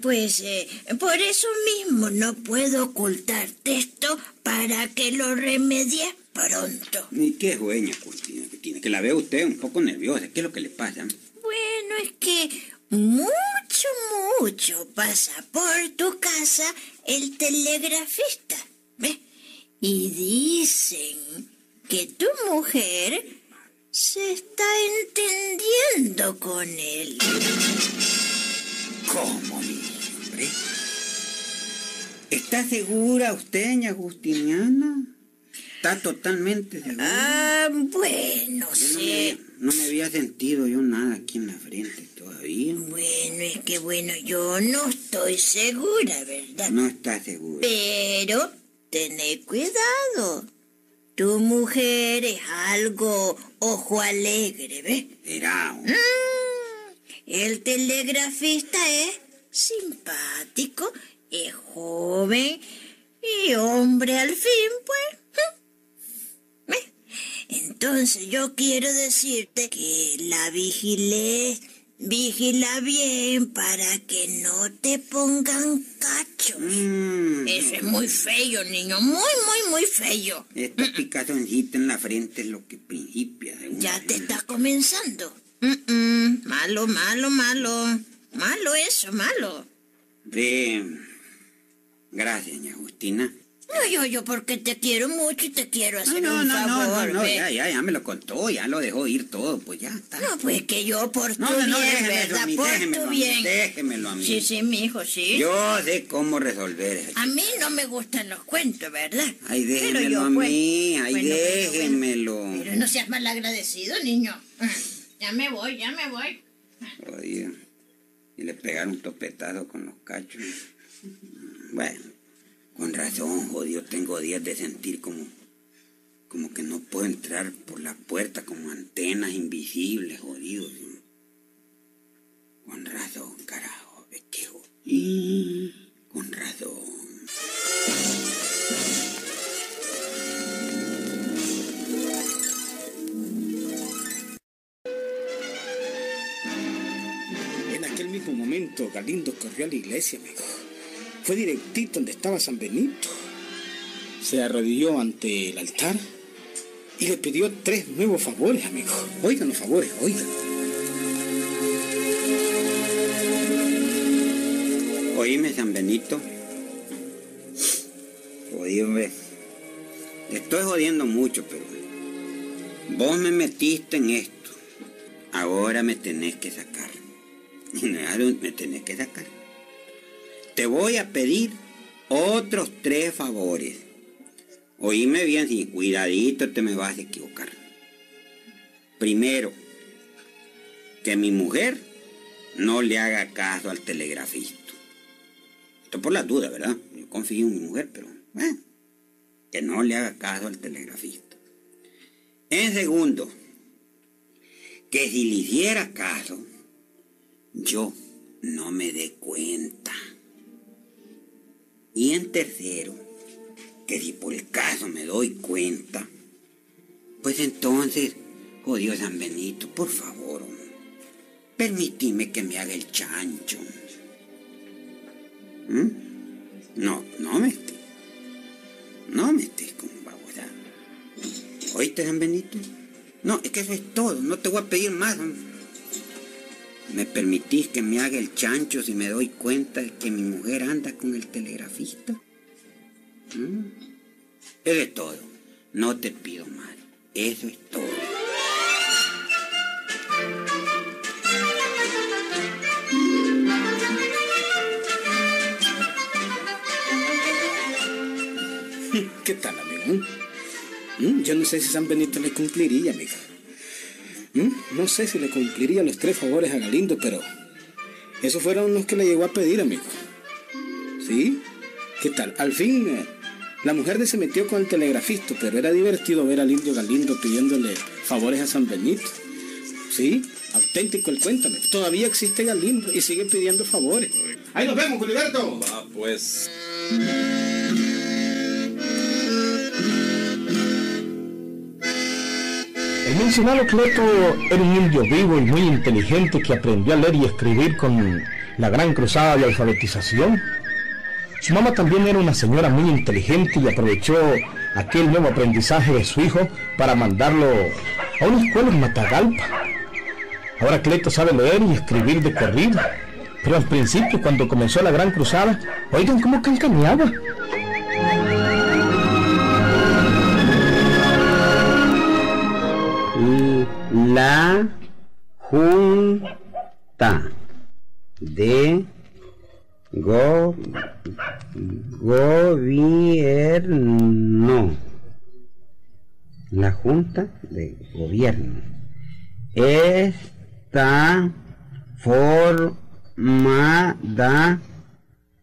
C: pues, eh, por eso mismo no puedo ocultarte esto para que lo remedies pronto.
J: ¿Y qué dueña, Justina, que tiene? Que la veo usted un poco nerviosa. ¿Qué es lo que le pasa?
C: Bueno, es que mucho, mucho pasa por tu casa el telegrafista, ¿ves? Y dicen que tu mujer se está entendiendo con él.
J: ¿Cómo, hombre? ¿Está segura usted, ña Justiniana? ¿Está totalmente seguro?
C: Ah, bueno,
J: Yo no,
C: sí.
J: me, no me había sentido yo nada aquí en la frente todavía.
C: Bueno, es que bueno, yo no estoy segura, ¿verdad?
J: No está seguro.
C: Pero tené cuidado. Tu mujer es algo ojo alegre, ¿ves?
J: Será.
C: Mm, el telegrafista es simpático, es joven y hombre al fin, pues. ¿Ves? Entonces yo quiero decirte que la vigilé, vigila bien para que no te pongan cachos.
J: Mm,
C: Eso es muy feo, niño, muy, muy, muy feo.
J: Esta picazoncita en la frente es lo que principia. de una
C: Ya te está comenzando. Mm, mm, malo, malo, malo. Malo eso, malo.
J: Ve. Gracias, doña Agustina.
C: No, yo, yo porque te quiero mucho y te quiero hacer
J: No, no,
C: un
J: no, no,
C: favor.
J: no, no,
C: ¿ve?
J: ya, ya, ya me lo contó, ya lo dejó ir todo, pues ya está.
C: No, pues que yo por tu
J: No, no, no,
C: bien,
J: eso a
C: ¿verdad?
J: mí,
C: por
J: déjemelo
C: tu
J: a mí,
C: bien.
J: déjemelo a mí.
C: Sí, sí, mi hijo, sí.
J: Yo sé cómo resolver eso.
C: A mí no me gustan los cuentos, ¿verdad?
J: Ay, déjemelo
C: yo,
J: a
C: pues,
J: mí, ay,
C: bueno,
J: déjemelo.
C: Pero no seas mal agradecido, niño. Ya me voy, ya me voy.
J: Y le pegaron un topetazo con los cachos. Bueno, con razón, jodido, tengo días de sentir como, como que no puedo entrar por la puerta como antenas invisibles, jodido. Con razón, carajo, es que jo- y con razón.
I: Galindo corrió a la iglesia, amigo. Fue directito donde estaba San Benito. Se arrodilló ante el altar y le pidió tres nuevos favores, amigo. Oigan los favores, oigan.
J: Oíme, San Benito. Oíme. Estoy jodiendo mucho, pero vos me metiste en esto. Ahora me tenés que sacar. Me tenés que sacar. Te voy a pedir otros tres favores. Oíme bien, si cuidadito te me vas a equivocar. Primero, que mi mujer no le haga caso al telegrafista. Esto por la duda, ¿verdad? Yo confío en mi mujer, pero bueno, que no le haga caso al telegrafista. En segundo, que si le hiciera caso, yo no me dé cuenta. Y en tercero, que si por el caso me doy cuenta, pues entonces, oh Dios San Benito, por favor, permitime que me haga el chancho. ¿Mm? No, no me estés. No me estés con babosa. ¿Oíste, San Benito? No, es que eso es todo. No te voy a pedir más. ¿Me permitís que me haga el chancho si me doy cuenta de que mi mujer anda con el telegrafista? ¿Mm? Es todo. No te pido más. Eso es todo.
I: ¿Qué tal, amigo? ¿Mm? Yo no sé si San Benito le cumpliría, amigo. No sé si le cumpliría los tres favores a Galindo, pero esos fueron los que le llegó a pedir, amigo. ¿Sí? ¿Qué tal? Al fin, eh, la mujer se metió con el telegrafista, pero era divertido ver al indio Galindo pidiéndole favores a San Benito. ¿Sí? Auténtico el cuento, amigo. Todavía existe Galindo y sigue pidiendo favores.
H: Ahí nos vemos, Filiberto.
K: Ah, pues.
L: Mencionado Cleto era un indio vivo y muy inteligente que aprendió a leer y escribir con la gran cruzada de alfabetización. Su mamá también era una señora muy inteligente y aprovechó aquel nuevo aprendizaje de su hijo para mandarlo a una escuela en Matagalpa. Ahora Cleto sabe leer y escribir de corrido, pero al principio cuando comenzó la gran cruzada, oigan cómo cancaneaba.
J: La Junta de go, Gobierno. La Junta de Gobierno. Está formada,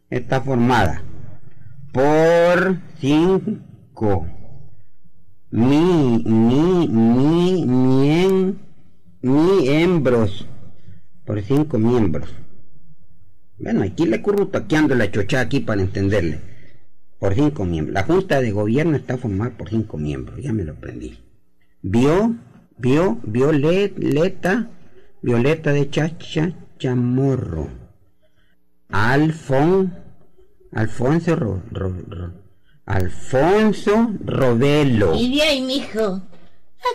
J: está formada por cinco mi, mi, mi, mien, miembros, por cinco miembros. Bueno, aquí le currutaqueando la chocha aquí para entenderle. Por cinco miembros. La Junta de Gobierno está formada por cinco miembros, ya me lo aprendí. Vio, vio, Violeta, Violeta de Chacha Chamorro. Alfon, Alfonso Ro, Ro- Alfonso Robelo.
C: Y de ahí, mijo.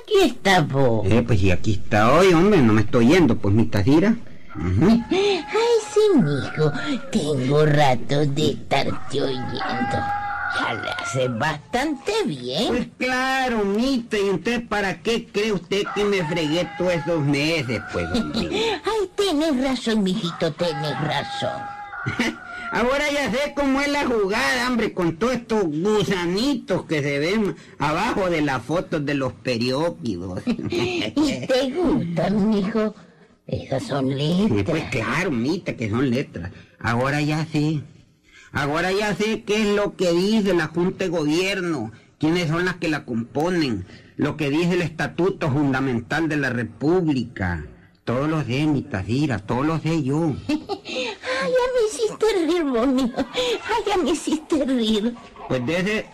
C: Aquí está vos.
J: Eh, pues y aquí está hoy, hombre, no me estoy yendo, pues mi tadira. Ujú.
C: Ay, sí, mijo. Tengo rato de estarte oyendo. Ya le hace bastante bien.
J: Pues claro, mita, y entonces ¿para qué cree usted que me fregué todos esos meses, pues?
C: Ay, tenés razón, mijito, tenés razón.
J: Ahora ya sé cómo es la jugada, hombre, con todos estos gusanitos que se ven abajo de las fotos de los periódicos.
C: ¿Y te gustan, mijo? Esas son
J: Sí,
C: letras.
J: pues claro, mita, que son letras. Ahora ya sé. Ahora ya sé qué es lo que dice la Junta de Gobierno, quiénes son las que la componen, lo que dice el Estatuto Fundamental de la República. Todos los sé, mi Tadira, todos los sé yo.
C: Reír, vos, mijo. Ay, ya me hiciste reír.
J: Pues déjese,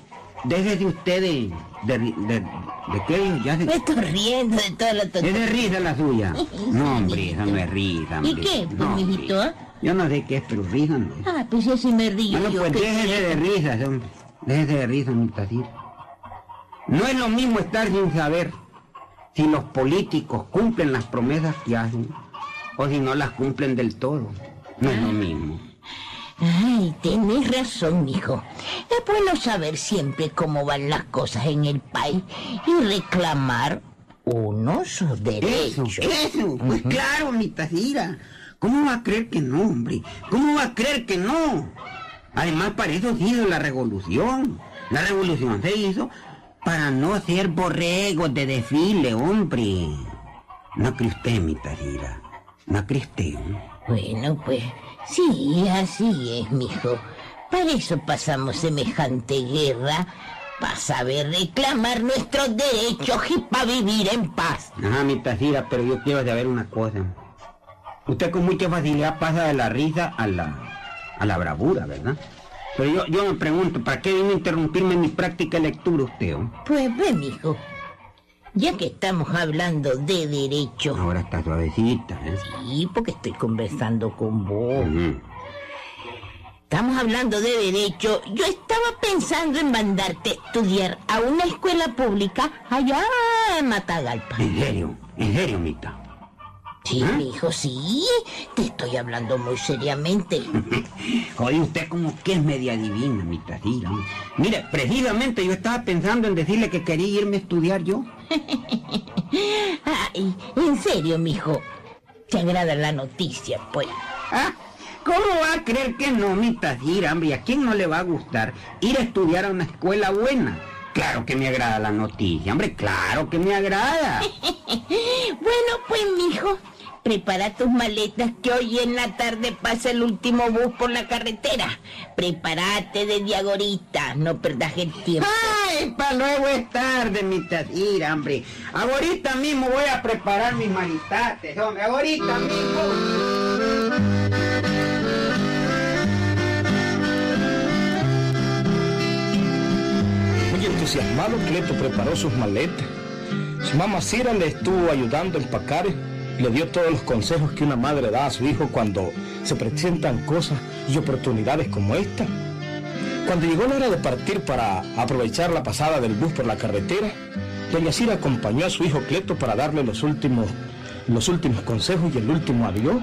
J: déjese usted de... ¿De, de, de qué? Ya se...
C: Me estoy riendo de toda la
J: ¿Es
C: tontería.
J: de risa la suya? No, hombre, esa no es risa,
C: ¿Y qué, pues,
J: No,
C: mijito?
J: hombre. Yo no sé qué es, pero risa.
C: Ah, pues ya sí me río.
J: Bueno,
C: yo,
J: pues
C: ¿qué
J: déjese de risas, hombre. Déjese de risas, mi tacita. No es lo mismo estar sin saber si los políticos cumplen las promesas que hacen o si no las cumplen del todo. No es lo mismo.
C: Ay, tenés razón, mijo. Es bueno saber siempre cómo van las cosas en el país y reclamar uno sus
J: Eso,
C: derechos.
J: eso, pues claro, mi tacira. ¿Cómo va a creer que no, hombre? ¿Cómo va a creer que no? Además, para eso se hizo la revolución. La revolución se hizo para no ser borregos de desfile, hombre. No cree usted, mi tacira. No cree usted.
C: Bueno, pues sí, así es, mijo. Para eso pasamos semejante guerra, para saber reclamar nuestros derechos y para vivir en paz.
J: Ajá, mi tacira, pero yo quiero saber una cosa. Usted con mucha facilidad pasa de la risa a la, a la bravura, ¿verdad? Pero yo, yo me pregunto, ¿para qué vino a interrumpirme en mi práctica de lectura usted? oh?
C: Pues ve, mijo, ya que estamos hablando de derechos,
J: Ahora está suavecita, ¿eh?
C: sí, porque estoy conversando con vos. Estamos hablando de derecho. Yo estaba pensando en mandarte a estudiar a una escuela pública allá en Matagalpa.
J: ¿En serio? ¿En serio, Mita?
C: Sí, mi hijo, sí. Te estoy hablando muy seriamente.
J: Oye, usted como que es media divina, mi tacira. Mire, precisamente yo estaba pensando en decirle que quería irme a estudiar yo.
C: Ay, en serio, mijo. ¿Te agrada la noticia, pues?
J: ¿Ah? ¿Cómo va a creer que no, mi tacira, hombre? ¿Y a quién no le va a gustar ir a estudiar a una escuela buena? Claro que me agrada la noticia, hombre, claro que me agrada.
C: Bueno, pues, mijo, prepara tus maletas que hoy en la tarde pasa el último bus por la carretera. Prepárate desde ahorita, no perdas el tiempo.
J: ¡Ay, para luego es tarde, mi tacira, hombre! Ahorita mismo voy a preparar mis malitates, hombre, ahorita mismo.
L: Muy entusiasmado, Cleto preparó sus maletas. Su mamá Cira le estuvo ayudando a empacar y le dio todos los consejos que una madre da a su hijo cuando se presentan cosas y oportunidades como esta. Cuando llegó la hora de partir para aprovechar la pasada del bus por la carretera, doña Cira acompañó a su hijo Cleto para darle los últimos, los últimos consejos y el último adiós.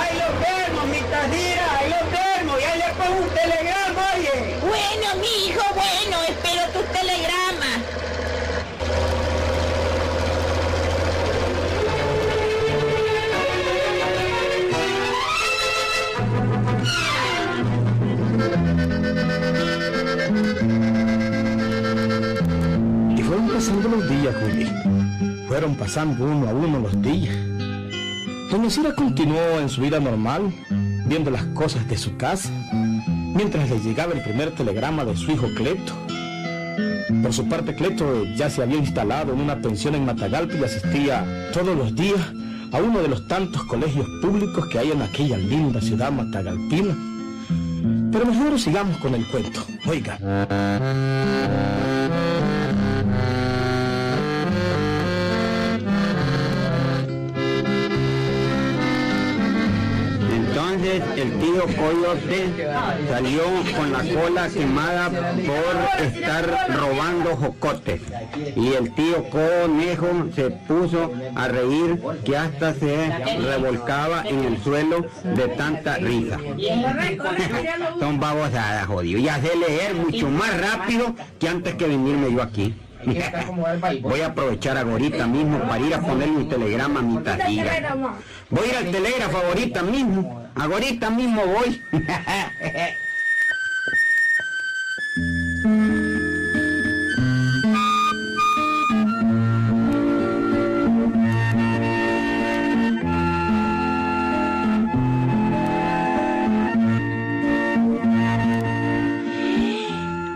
J: ¡Ahí lo vemos, mi! ¡Ahí lo vemos! ¡Y ahí le pongo un telegrama, oye!
C: Bueno, mi hijo, bueno, espero tus telegramas.
I: Pasando los días. Fueron pasando uno a uno los días. Doña Cira continuó en su vida normal, viendo las cosas de su casa, mientras le llegaba el primer telegrama de su hijo Cleto. Por su parte, Cleto ya se había instalado en una pensión en Matagalpa y asistía todos los días a uno de los tantos colegios públicos que hay en aquella linda ciudad matagalpina. Pero mejor sigamos con el cuento. Oiga.
J: El tío Coyote salió con la cola quemada por estar robando jocotes. Y el tío Conejo se puso a reír que hasta se revolcaba en el suelo de tanta risa. Son babosadas, jodido. Y hace leer mucho más rápido que antes que venirme yo aquí. Voy a aprovechar ahorita mismo para ir a ponerle un telegrama a mi tardía. Voy a ir al telégrafo ahorita mismo. Ahorita mismo voy.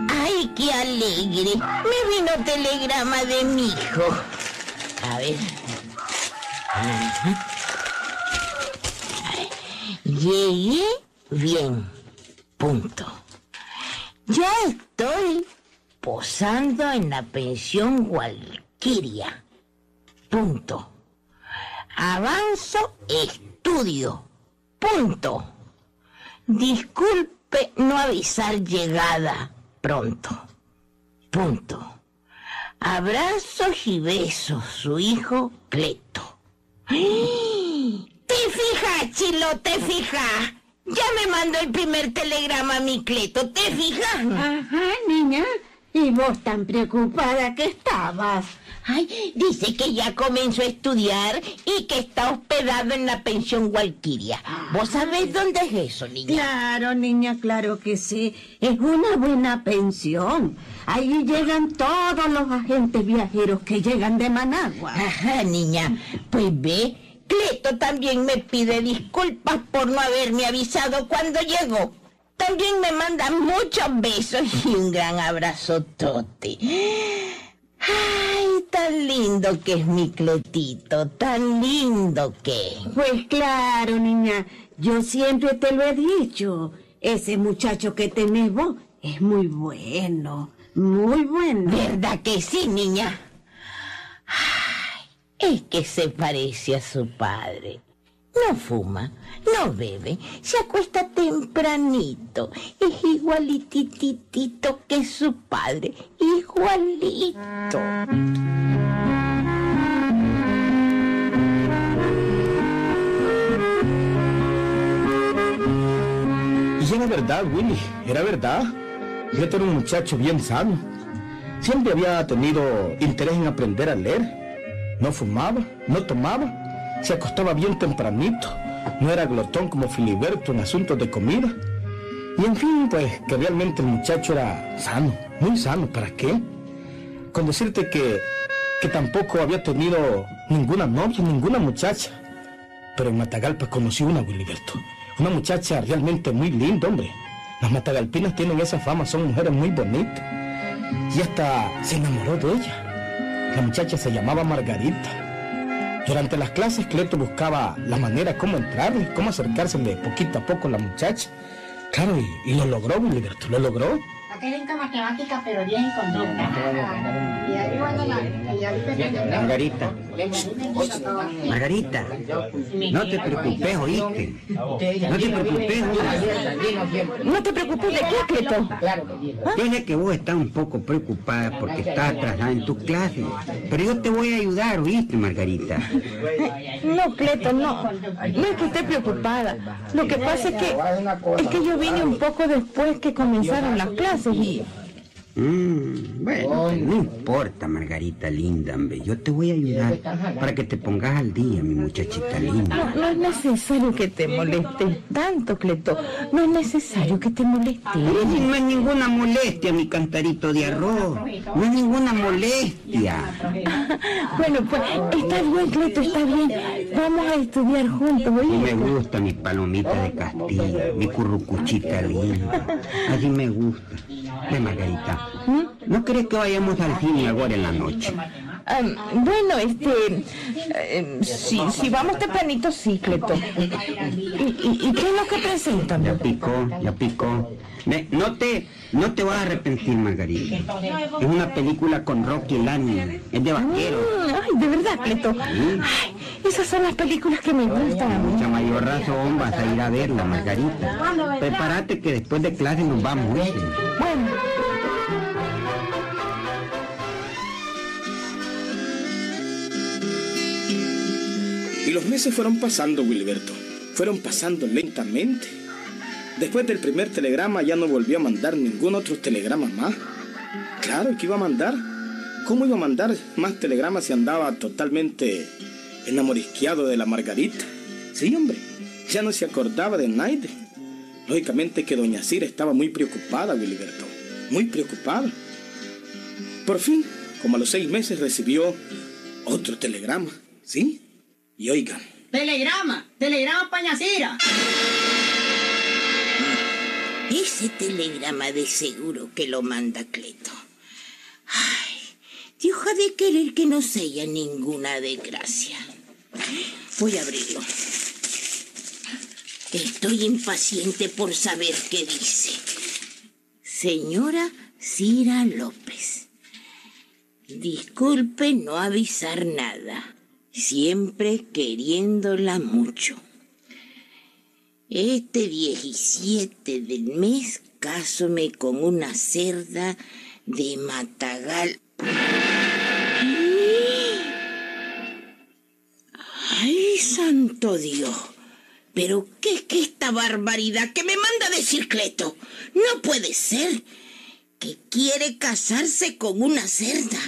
C: ¡Ay, qué alegre! Me vino telegrama de mi hijo. A ver. Llegué bien. Punto. Ya estoy posando en la pensión Walquiria. Punto. Avanzo estudio. Punto. Disculpe no avisar llegada pronto. Punto. Abrazos y besos, su hijo Cleto. ¿Te Chilo? ¿Te fijas? Ya me mandó el primer telegrama a mi Cleto, ¿te fijas?
G: Ajá, niña. ¿Y vos tan preocupada que estabas?
C: Ay, dice que ya comenzó a estudiar y que está hospedado en la pensión Walquiria. ¿Vos sabés dónde es eso, niña?
G: Claro, niña, claro que sí. Es una buena pensión. Ahí llegan todos los agentes viajeros que llegan de Managua.
C: Ajá, niña. Pues ve, Cleto también me pide disculpas por no haberme avisado cuando llegó. También me manda muchos besos y un gran abrazo tote. Ay, tan lindo que es mi Cletito, tan lindo que.
G: Pues claro, niña. Yo siempre te lo he dicho. Ese muchacho que tenés vos es muy bueno. Muy bueno.
C: ¿Verdad que sí, niña? Es que se parece a su padre. No fuma, no bebe, se acuesta tempranito. Es igualititito que su padre, igualito.
I: Y era verdad, Willy, era verdad. Cleto era un muchacho bien sano. Siempre había tenido interés en aprender a leer. No fumaba, no tomaba, se acostaba bien tempranito. No era glotón como Filiberto en asuntos de comida. Y en fin, pues que realmente el muchacho era sano, muy sano. ¿Para qué? Con decirte que, que tampoco había tenido ninguna novia, ninguna muchacha. Pero en Matagalpa conocí una, Wiliberto. Una muchacha realmente muy linda, hombre. Las matagalpinas tienen esa fama, son mujeres muy bonitas. Y hasta se enamoró de ella. La muchacha se llamaba Margarita. Durante las clases, Cleto buscaba la manera cómo entrarle, cómo acercársele poquito a poco a la muchacha. Claro, y, lo logró, Wiliberto, lo logró.
M: Matemática, pero 10 en conducta. Y ahí bueno, la, y ahorita
J: Margarita. Margarita, no te preocupes, ¿oíste? No te preocupes,
C: No te preocupes de qué, Cleto.
J: Yo sé que vos estás un poco preocupada porque estás atrasada en tu clase, pero yo te voy a ayudar, ¿oíste, Margarita?
N: No, Cleto, no. No es que esté preocupada. Lo que pasa es que es que yo vine un poco después que comenzaron las clases y,
J: Mm, bueno, no importa, Margarita linda, hombre. Yo te voy a ayudar para que te pongas al día, mi muchachita linda.
N: No, no es necesario que te molestes tanto, Cleto. No es necesario que te molestes.
J: No es ninguna molestia, mi cantarito de arroz. No es ninguna molestia.
N: bueno, pues está bien, Cleto, está bien. Vamos a estudiar juntos,
J: ¿oíste? me gusta mi palomita de Castilla, mi currucuchita linda. Así me gusta. Ve, Margarita, ¿no crees que vayamos al cine ahora en la noche?
N: bueno, este... Eh, si, si vamos tempranito, sí, Cleto. ¿Y, qué es lo que presentan?
J: Ya picó, ya picó. no te, no te vas a arrepentir, Margarita. Es una película con Rocky Lani. Es de vaquero.
N: Mm, ay, de verdad, Cleto. Ay, esas son las películas que me gustan.
J: Mucha mayor razón vas a ir a verla, Margarita. Prepárate que después de clase nos vamos.
N: Bueno.
I: Y los meses fueron pasando, Wilberto. Fueron pasando lentamente. Después del primer telegrama ya no volvió a mandar ningún otro telegrama más. Claro que iba a mandar. ¿Cómo iba a mandar más telegramas si andaba totalmente enamorisqueado de la Margarita? Sí, hombre. Ya no se acordaba de Naide. Lógicamente que doña Cira estaba muy preocupada, Wilberto. Muy preocupada. Por fin, como a los seis meses, recibió otro telegrama. ¿Sí? Y oigan.
O: Telegrama, telegrama pañacira.
C: Ese telegrama de seguro que lo manda Cleto. Ay, Dios ha de querer que no sea ninguna desgracia. Voy a abrirlo. Estoy impaciente por saber qué dice. Señora Cira López. Disculpe no avisar nada siempre queriéndola mucho. Este 17 del mes cásome con una cerda de Matagal. ¡Ay, santo Dios! ¿Pero qué es que esta barbaridad que me manda decir Cleto? No puede ser que quiere casarse con una cerda,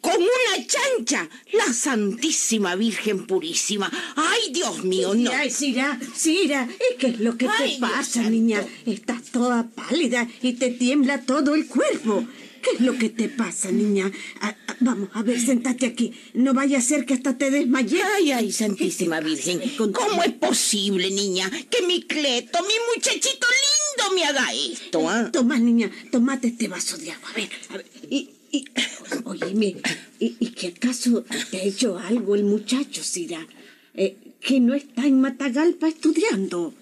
C: con una chancha, la Santísima Virgen Purísima. ¡Ay, Dios mío, no!
G: Ay, Sira, Sira, ¿qué es lo que te pasa, niña? Estás toda pálida y te tiembla todo el cuerpo. ¿Qué es lo que te pasa, niña? Ah, ah, vamos, a ver, sentate aquí. No vaya a ser que hasta te desmayes.
C: Ay, ay, Santísima Virgen. ¿Cómo es posible, niña, que mi Cleto, mi muchachito lindo, me haga esto, ah?
G: Toma, niña, tomate este vaso de agua. A ver, a ver. Y, y, oye, ¿y, ¿y qué acaso te ha hecho algo el muchacho, Sira? Eh, que no está en Matagalpa estudiando.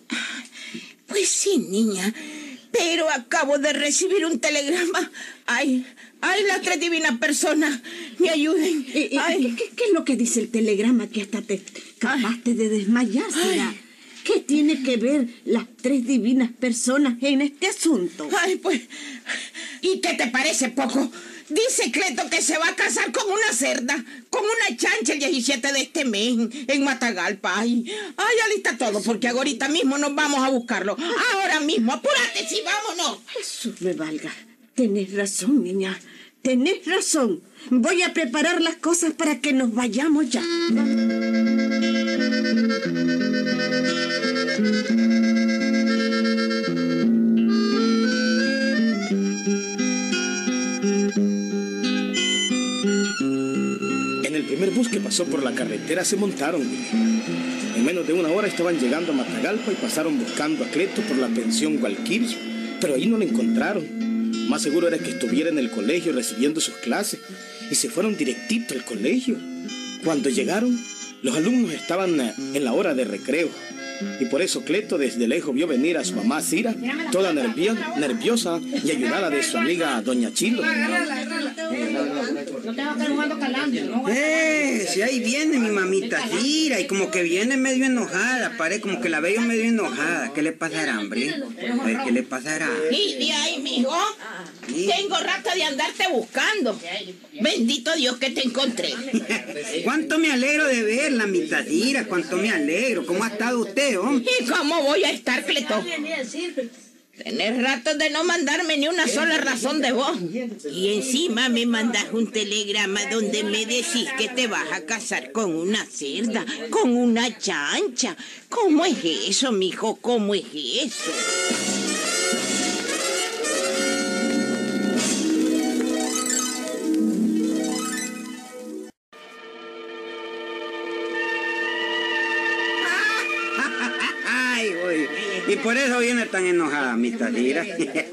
C: Pues sí, niña pero acabo de recibir un telegrama. Ay, ay, las tres divinas personas, me ayuden.
G: ¿Qué, es lo que dice el telegrama que hasta te capaste de desmayarse? ¿Qué tiene que ver las tres divinas personas en este asunto?
C: Ay, pues, ¿y qué te parece poco? Dice Cleto que se va a casar con una cerda, con una chancha el 17 de este mes en Matagalpa. Ay, ay, alista todo, porque ahorita mismo nos vamos a buscarlo. Ahora mismo, apúrate, sí, vámonos.
G: Jesús me valga. Tenés razón, niña. Tenés razón. Voy a preparar las cosas para que nos vayamos ya.
I: Bus que pasó por la carretera se montaron. En menos de una hora estaban llegando a Matagalpa y pasaron buscando a Cleto por la pensión Gualquiri, pero ahí no lo encontraron. Más seguro era que estuviera en el colegio recibiendo sus clases y se fueron directito al colegio. Cuando llegaron, los alumnos estaban eh, en la hora de recreo y por eso Cleto desde lejos vio venir a su mamá Cira, toda nerviosa y ayudada de su amiga Doña Chilo.
J: Eh, si ahí viene mi mamita Cira y como que viene medio enojada, parece como que la veo medio enojada. ¿Qué le pasará, hombre? A ver, ¿qué le pasará?
C: Y de ahí, mijo, tengo rato de andarte buscando. Bendito Dios que te encontré.
J: Cuánto me alegro de verla, mi Cira, cuánto me alegro. ¿Cómo ha estado usted?
C: ¿Y cómo voy a estar, Cleto?
P: Tenés rato de no mandarme ni una sola razón de voz.
C: Y encima me mandas un telegrama donde me decís que te vas a casar con una cerda, con una chancha. ¿Cómo es eso, mijo? ¿Cómo es eso?
J: Por eso viene tan enojada, mi Tadira.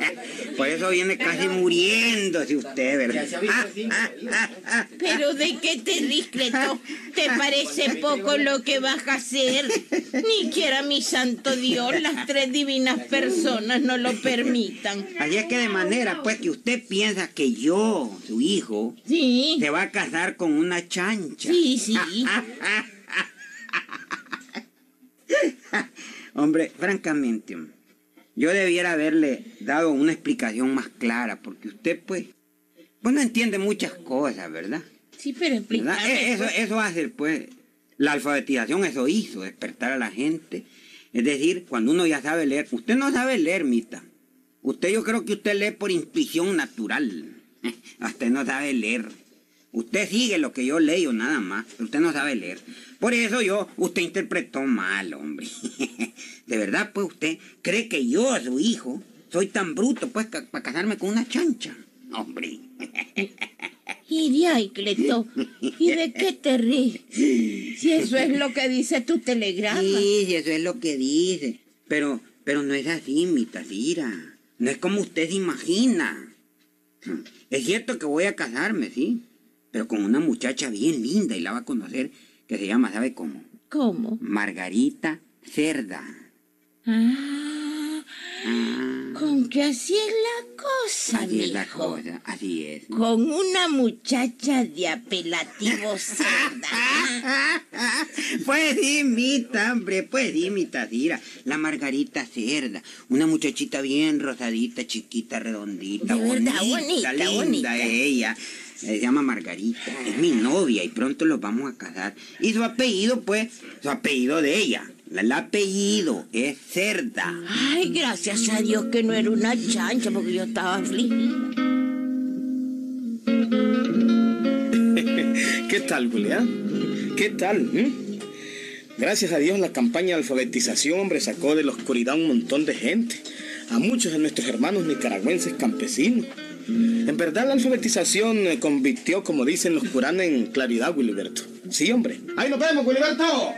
J: por eso viene casi muriéndose usted, ¿verdad? Ah, ah, ah, ah.
C: Pero ¿de qué te ríes, Cleto? ¿Te parece poco lo que vas a hacer? Ni quiera mi santo Dios, las tres divinas personas no lo permitan.
J: Así es que de manera, pues, que usted piensa que yo, su hijo,
C: Sí.
J: se va a casar con una chancha.
C: Sí, sí.
J: Hombre, francamente, yo debiera haberle dado una explicación más clara, porque usted, pues, pues no entiende muchas cosas, ¿verdad?
C: Sí, pero explícame.
J: Eso, eso hace, pues, la alfabetización, eso hizo, despertar a la gente. Es decir, cuando uno ya sabe leer, usted no sabe leer, Mita. Usted yo creo que usted lee por intuición natural. Usted no sabe leer. Usted sigue lo que yo leo nada más, pero usted no sabe leer. Por eso yo, usted interpretó mal, hombre. De verdad, pues usted cree que yo, su hijo, soy tan bruto, pues, para casarme con una chancha. Hombre.
C: Y de ahí, Cleto, ¿y de qué te ríes? Si eso es lo que dice tu telegrama.
J: Sí, sí, eso es lo que dice. Pero, pero no es así, mi Tadira. No es como usted se imagina. Es cierto que voy a casarme, sí. Pero con una muchacha bien linda y la va a conocer, que se llama, ¿sabe cómo?
C: ¿Cómo?
J: Margarita Cerda.
C: Ah, con que así es la cosa,
J: Así es la cosa, así es.
C: Con una muchacha de apelativo cerda.
J: Pues sí, mita, hombre, pues sí, mi Tadira. La Margarita Cerda, una muchachita bien rosadita, chiquita, redondita,
C: De verdad,
J: bonita,
C: bonita,
J: linda
C: bonita.
J: ella. Se llama Margarita, es mi novia y pronto los vamos a casar. Y su apellido, pues, su apellido de ella, el apellido es Cerda.
C: Ay, gracias a Dios que no era una chancha porque yo estaba afligida.
I: ¿Qué tal, Julián? ¿Qué tal? mm? Gracias a Dios la campaña de alfabetización, hombre, sacó de la oscuridad un montón de gente. A muchos de nuestros hermanos nicaragüenses campesinos. En verdad la alfabetización eh, convirtió, como dicen los curanes, en claridad, Wilberto. Sí, hombre. Ahí nos vemos, Wilberto.